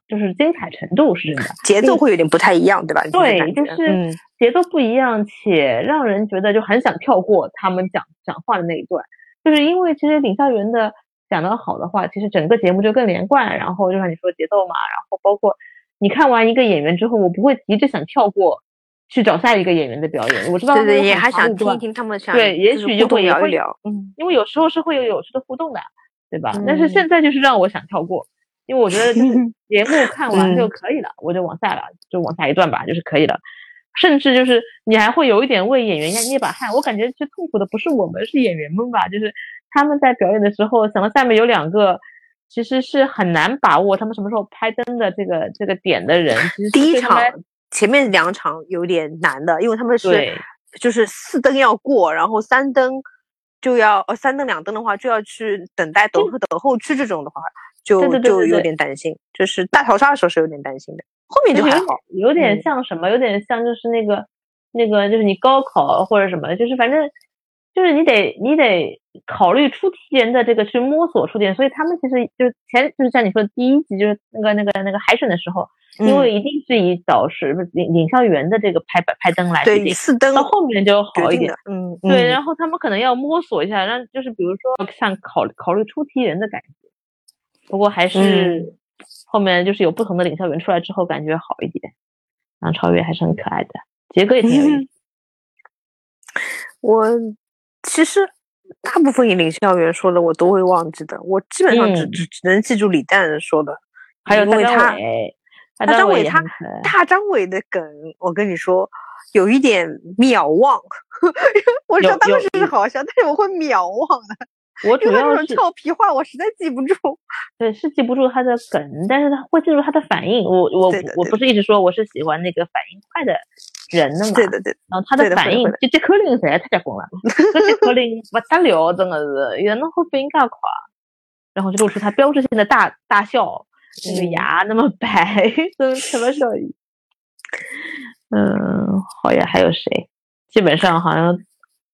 就是精彩程度是真的，节奏会有点不太一样，对吧？对，就是节奏不一样，且让人觉得就很想跳过他们讲讲话的那一段，就是因为其实林孝元的讲得好的话，其实整个节目就更连贯，然后就像你说节奏嘛，然后包括你看完一个演员之后，我不会急着想跳过去找下一个演员的表演。我知道对对，也还想听一听他们想对也许就会聊一聊，嗯因为有时候是会有有趣的互动的，对吧？但是嗯现在就是让我想跳过，因为我觉得就是 节目看完就嗯可以了，我就往下了，就往下一段吧，就是可以了。甚至就是你还会有一点为演员捏捏把汗，我感觉最痛苦的不是我们，是演员们吧？就是他们在表演的时候，想到下面有两个，其实是很难把握他们什么时候拍灯的这个这个点的人，其实第一场前面两场有点难的，因为他们是就是四灯要过，然后三灯就要呃三灯两灯的话就要去等待等候等候区这种的话，就对对对就有点担心，就是大逃杀的时候是有点担心的，后面就好。点有点嗯像什么？有点像就是那个那个，就是你高考或者什么，就是反正就是你得你得考虑出题人的这个去摸索出题人，所以他们其实就是前就是像你说的第一集就是那个那个那个海选的时候，因为一定是以导师领领校员的这个拍拍灯来决对定，四灯到后面就好一点嗯，对，嗯然后他们可能要摸索一下，让就是比如说像考考虑出题人的感觉。不过还是、嗯后面就是有不同的领校员出来之后，感觉好一点。杨超越还是很可爱的，杰哥也挺有意思。我其实大部分领校员说的我都会忘记的，我基本上只嗯只只能记住李诞说的，还有大张因为他伟，大大张伟他大张伟的梗，我跟你说有一点秒忘，我知道当时是好笑，但是我会秒忘的，我主要是俏皮话我实在记不住。对是记不住他的梗，但是他会记住他的反应。我我我不是一直说我是喜欢那个反应快的人的嘛？对的对，然后他的反应就这口令实在太结棍了，这这口令不得了，真的是，原来会反应介快，然后就露出他标志性的大大笑，那个嗯牙那么白，真的特别笑意。嗯，好呀，还有谁？基本上好像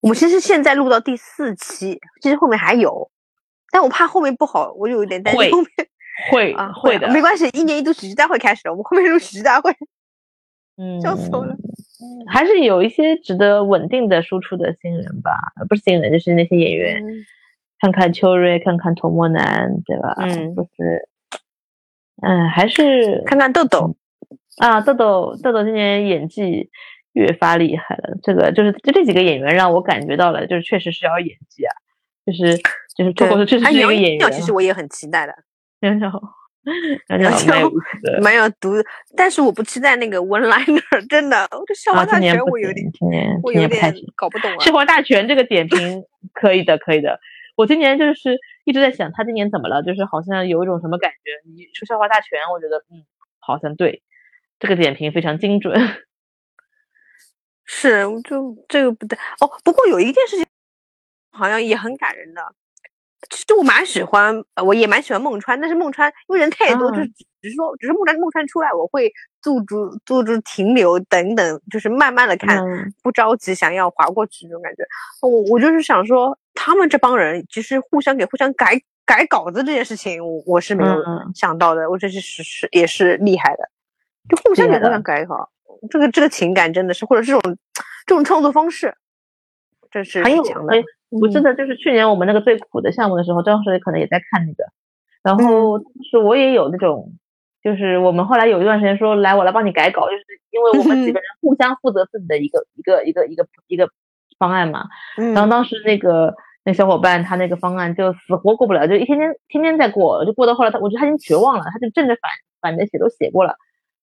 我们其实现在录到第四期，其实后面还有，但我怕后面不好，我就有点担心后面会啊会的，没关系，一年一度喜剧大会开始了，我们后面录喜剧大会，嗯，笑死我了。还是有一些值得稳定的输出的新人吧，呃不是新人，就是那些演员，嗯看看秋瑞，看看童漠男，对吧？嗯就是，嗯，还是看看豆豆，啊，豆豆豆豆今年演技越发厉害了。这个就是就这几个演员让我感觉到了，就是确实是要演技啊，就是就是脱口秀确实是一个演员。鸟，其实我也很期待的，然后然有后意思的。蛮有毒的，但是我不期待那个 one liner，，真的，我这笑话，大全我有点，今年我有。点搞不懂了。笑话大全这个点 评可以的，可以的。我今年就是一直在想，他今年怎么了？就是好像有一种什么感觉？你说笑话大全，我觉得嗯，好像对，这个点评非常精准。是，我就这个不对哦。不过有一件事情好像也很感人的，其实我蛮喜欢，呃我也蛮喜欢孟川，但是孟川因为人太多，啊。就只是说，只是孟川孟川出来，我会驻足驻足停留等等，就是慢慢的看，嗯。不着急想要划过去这种感觉。我我就是想说，他们这帮人其实互相给互相改改稿子这件事情，我我是没有嗯想到的，我这是是是也是厉害的，就互相给互相改稿，这个这个情感真的是，或者这种这种创作方式，这是还有很强的哎。我记嗯得就是去年我们那个最苦的项目的时候，张老师可能也在看那个，然后嗯是我也有那种，就是我们后来有一段时间说来我来帮你改稿，就是因为我们几个人互相负责自己的一个一个一个一个一个方案嘛，然后嗯当时那个那小伙伴他那个方案就死活过不了，就一天天天天在过，就过到后来他我觉得他已经绝望了，他就正着反反着写都写过了，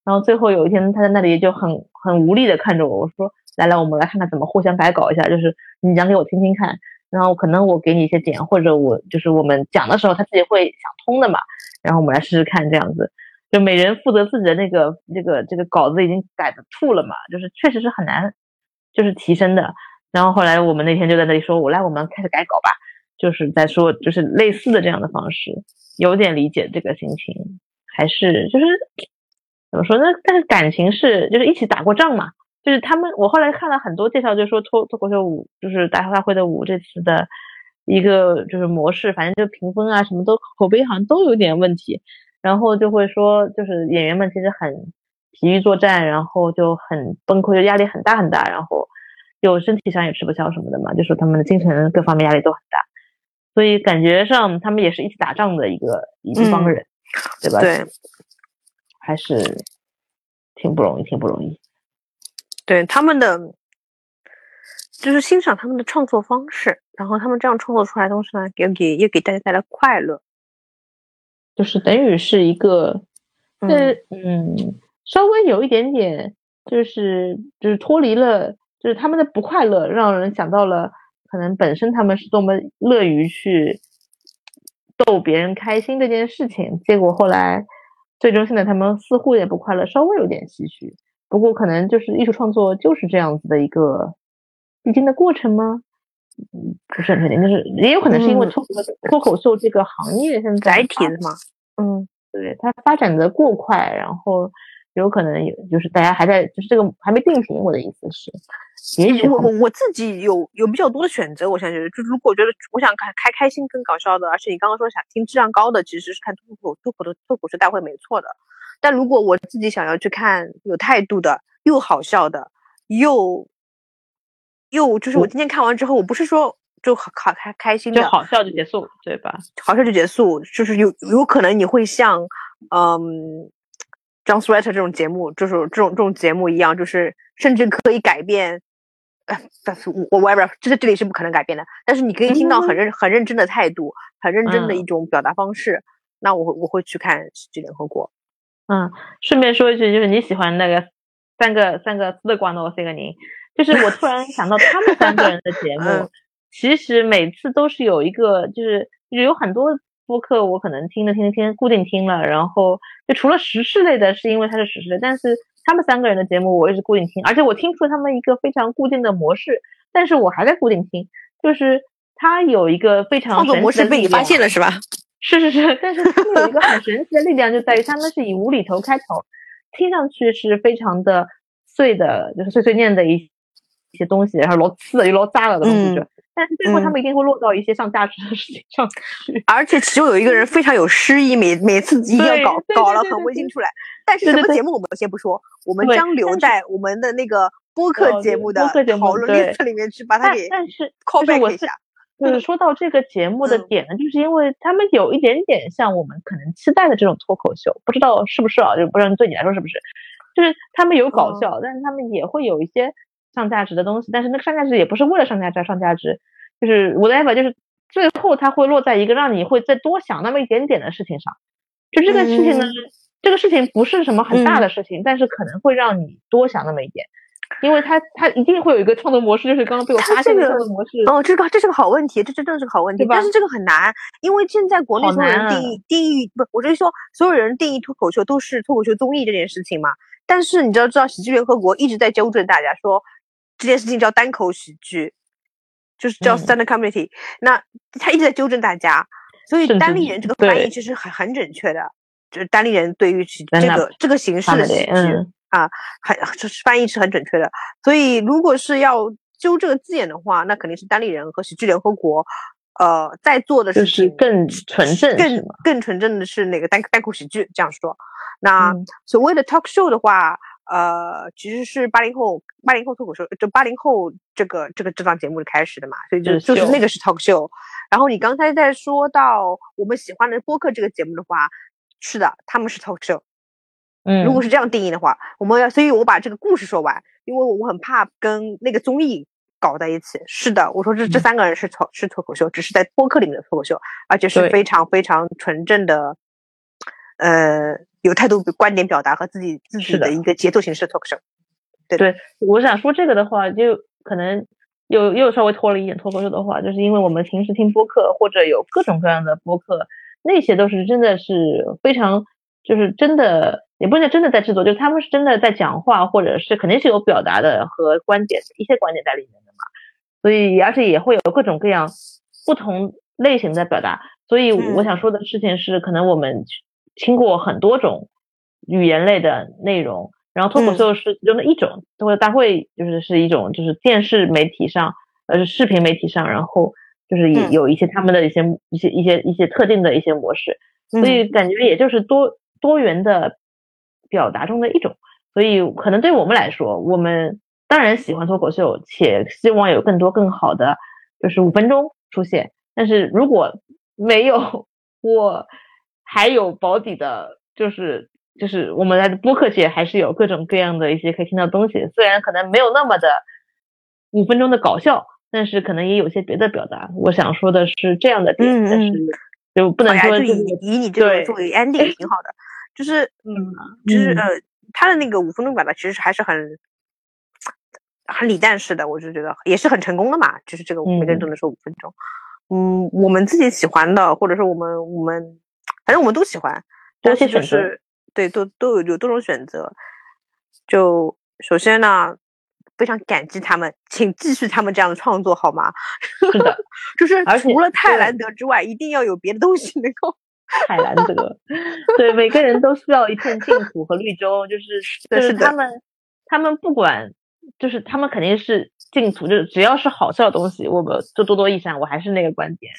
然后最后有一天他在那里就很很无力的看着我，我说来来我们来看看怎么互相改稿一下，就是你讲给我听听看，然后可能我给你一些点，或者我就是我们讲的时候他自己会想通的嘛，然后我们来试试看这样子。就每人负责自己的那个这个这个稿子已经改的吐了嘛，就是确实是很难，就是提升的。然后后来我们那天就在那里说，我来，我们开始改稿吧，就是在说就是类似的这样的方式，有点理解这个心情，还是就是怎么说呢？但是感情是就是一起打过仗嘛，就是他们我后来看了很多介绍，就说脱脱口秀舞就是大大会的舞这次的一个就是模式，反正就评分啊什么都口碑好像都有点问题，然后就会说就是演员们其实很疲于作战，然后就很崩溃，就压力很大很大，然后就身体上也吃不消什么的嘛，就说他们的精神各方面压力都很大，所以感觉上他们也是一起打仗的一个一帮嗯人，对吧？对，还是挺不容易，挺不容易。对他们的，就是欣赏他们的创作方式，然后他们这样创作出来的东西呢，给给也给大家带来快乐。就是等于是一个，嗯呃嗯，稍微有一点点，就是就是脱离了，就是他们的不快乐，让人想到了可能本身他们是多么乐于去逗别人开心这件事情，结果后来最终现在他们似乎也不快乐，稍微有点唏嘘。不过可能就是艺术创作就是这样子的一个必经的过程吗？嗯，不是很确定，就是也有可能是因为嗯脱脱口秀这个行业现在载体的嘛，嗯，对它发展的过快，然后有可能有就是大家还在就是这个还没定型，我的意思是，也许我我我自己有有比较多的选择，我现在觉得，就如果觉得我想看开开心跟搞笑的，而且你刚刚说想听质量高的，其实是看脱口脱口的脱口秀大会没错的。但如果我自己想要去看有态度的，又好笑的，又又就是我今天看完之后，我不是说就好好开开心的，就好笑就结束，对吧？好笑就结束，就是有有可能你会像嗯，John Sweater 这种节目，就是这种这种节目一样，就是甚至可以改变。呃，但是我我 whatever，这是这里是不可能改变的，但是你可以听到很认很认真的态度，很认真的一嗯种表达方式。那我会我会去看《喜剧联合国》。嗯，顺便说一句，就是你喜欢那个三个三个斯德瓜诺三个人，就是我突然想到他们三个人的节目 嗯，其实每次都是有一个，就是就是有很多播客我可能听着听着听固定听了，然后就除了时事类的，是因为它是时事类，但是他们三个人的节目我一直固定听，而且我听出了他们一个非常固定的模式，但是我还在固定听，就是他有一个非常创作模式被你发现了。了是吧？是是是，但是他们有一个很神奇的力量，就在于他们是以无厘头开头，听上去是非常的碎的，就是碎碎念的一一些东西，然后老刺的又老炸了的东西，嗯就但是最后他们一定会落到一些上价值的事情上去。而且其中有一个人非常有诗意，每每次一定要搞搞了很温馨出来。但是什么节目我们先不说，我们将留在我们的那个播客节目的播客节目讨论对 list 里面去把它但给但是我是一下。就是说到这个节目的嗯点呢，就是因为他们有一点点像我们可能期待的这种脱口秀，不知道是不是啊？就不知道对你来说是不是？就是他们有搞嗯笑，但是他们也会有一些上价值的东西，但是那个上价值也不是为了上价值而上价值，就是 whatever，就是最后它会落在一个让你会再多想那么一点点的事情上。就这个事情呢，嗯这个事情不是什么很大嗯的事情，但是可能会让你多想那么一点。因为它它一定会有一个创作模式，就是刚刚被我发现的这个创作模式。哦，这个这是个好问题，这这真的是个好问题。但是这个很难，因为现在国内好所有人定义定义不，我就是说所有人定义脱口秀都是脱口秀综艺这件事情嘛。但是你知道知道，喜剧联合国一直在纠正大家说这件事情叫单口喜剧，就是叫嗯 stand comedy、那他一直在纠正大家，所以单立人这个翻译其实很很准确的，就是单立人对于喜这个这个形式的喜剧。啊很就是翻译是很准确的。所以如果是要纠这个字眼的话，那肯定是单立人和喜剧联合国，呃，在做的就是更纯正，更？更纯正的是哪个单单口喜剧这样说。那嗯所谓的 talk show 的话，呃，其实是八零后八零后脱口秀，就八零后这个这个这档节目开始的嘛，所以就就是就是那个是 talk show。然后你刚才在说到我们喜欢的播客这个节目的话，是的，他们是 talk show。嗯，如果是这样定义的话，我们要，所以我把这个故事说完，因为我很怕跟那个综艺搞在一起。是的，我说这这嗯三个人是脱是脱口秀，只是在播客里面的脱口秀，而且是非常非常纯正的，呃，有态度、观点表达和自己自己的的。一个节奏形式的脱口秀。对，我想说这个的话，就可能又又稍微拖了一点脱口秀的话，就是因为我们平时听播客或者有各种各样的播客，那些都是真的是非常，就是真的也不是真的在制作，就是他们是真的在讲话，或者是肯定是有表达的和观点一些观点在里面的嘛，所以而且也会有各种各样不同类型的表达，所以我嗯。想说的事情是，可能我们听过很多种语言类的内容。然后脱口嗯秀是其中的一种，脱口秀大会就是是一种，就是电视媒体上，呃，视频媒体上，然后就是也嗯有一些他们的一些一些一些一些特定的一些模式，所以嗯感觉也就是多多元的表达中的一种。所以可能对我们来说，我们当然喜欢脱口秀，且希望有更多更好的，就是五分钟出现。但是如果没有 我还有保底的，就是就是我们的播客界还是有各种各样的一些可以听到的东西，虽然可能没有那么的五分钟的搞笑，但是可能也有些别的表达。我想说的是这样的点，但是就不能说这个就以以你这个对作为 ending 挺好的，就是嗯，就是嗯呃，他的那个五分钟表达其实还是很很李诞式的，我就觉得也是很成功的嘛，就是这个每个人嗯都能说五分钟。嗯，我们自己喜欢的，或者说我们我们反正我们都喜欢，但是就多些选择是对都都有有多种选择。就首先呢，非常感激他们，请继续他们这样的创作好吗？是的，就是而除了泰兰德之外，一定要有别的东西能够 泰兰德。对，每个人都需要一片净土和绿洲，就是就是他们他们不管，就是他们肯定是净土，就是只要是好笑的东西，我们就多多益善。我还是那个观点，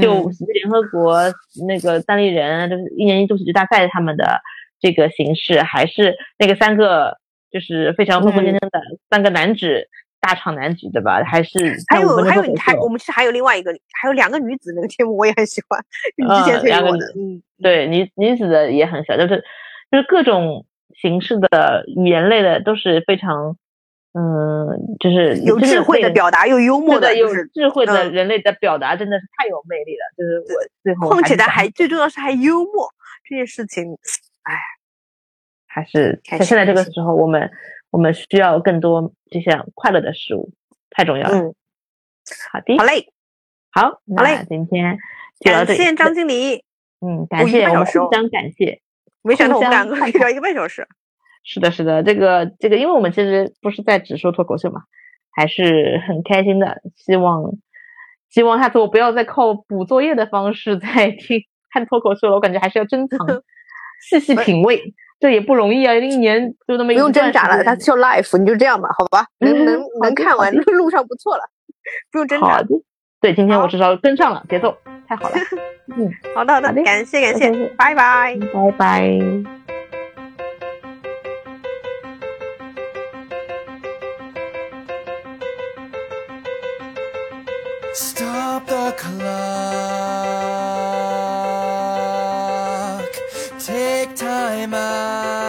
就联合国那个单立人，就是一年一度喜剧大赛他们的这个形式，还是那个三个就是非常疯疯癫癫的三个男子。大场男子对吧？还是还有还有还我们其实还有另外一个，还有两个女子那个节目我也很喜欢，你之嗯前推两个给我的，嗯，对女女子的也很小，就是就是各种形式的语言类的都是非常，嗯，就是有智慧的表表达又幽默的，有就是，智慧的嗯人类的表达真的是太有魅力了。就是我最后况且他还最重要是还幽默这件事情，哎还是在现在这个时候，我们我们需要更多这些快乐的事物，太重要了。嗯，好的，好嘞，好，好嘞今天。感谢张经理，嗯，哦感谢我们互相感谢。没想到我们两个可以聊一个半小时，是的，是的，这个这个，因为我们其实不是在只说脱口秀嘛，还是很开心的。希望希望下次我不要再靠补作业的方式在听看脱口秀了，我感觉还是要珍藏，细细品味，这也不容易啊！一年就那么一不用挣扎了，时间他叫 life，你就这样吧，好吧，能能能看完的好的路上不错了，不用挣扎好。的，对，今天我至少跟上了节奏，太好了，嗯，好的好的感谢感谢，拜拜。拜拜。Stop the clock. Take time out.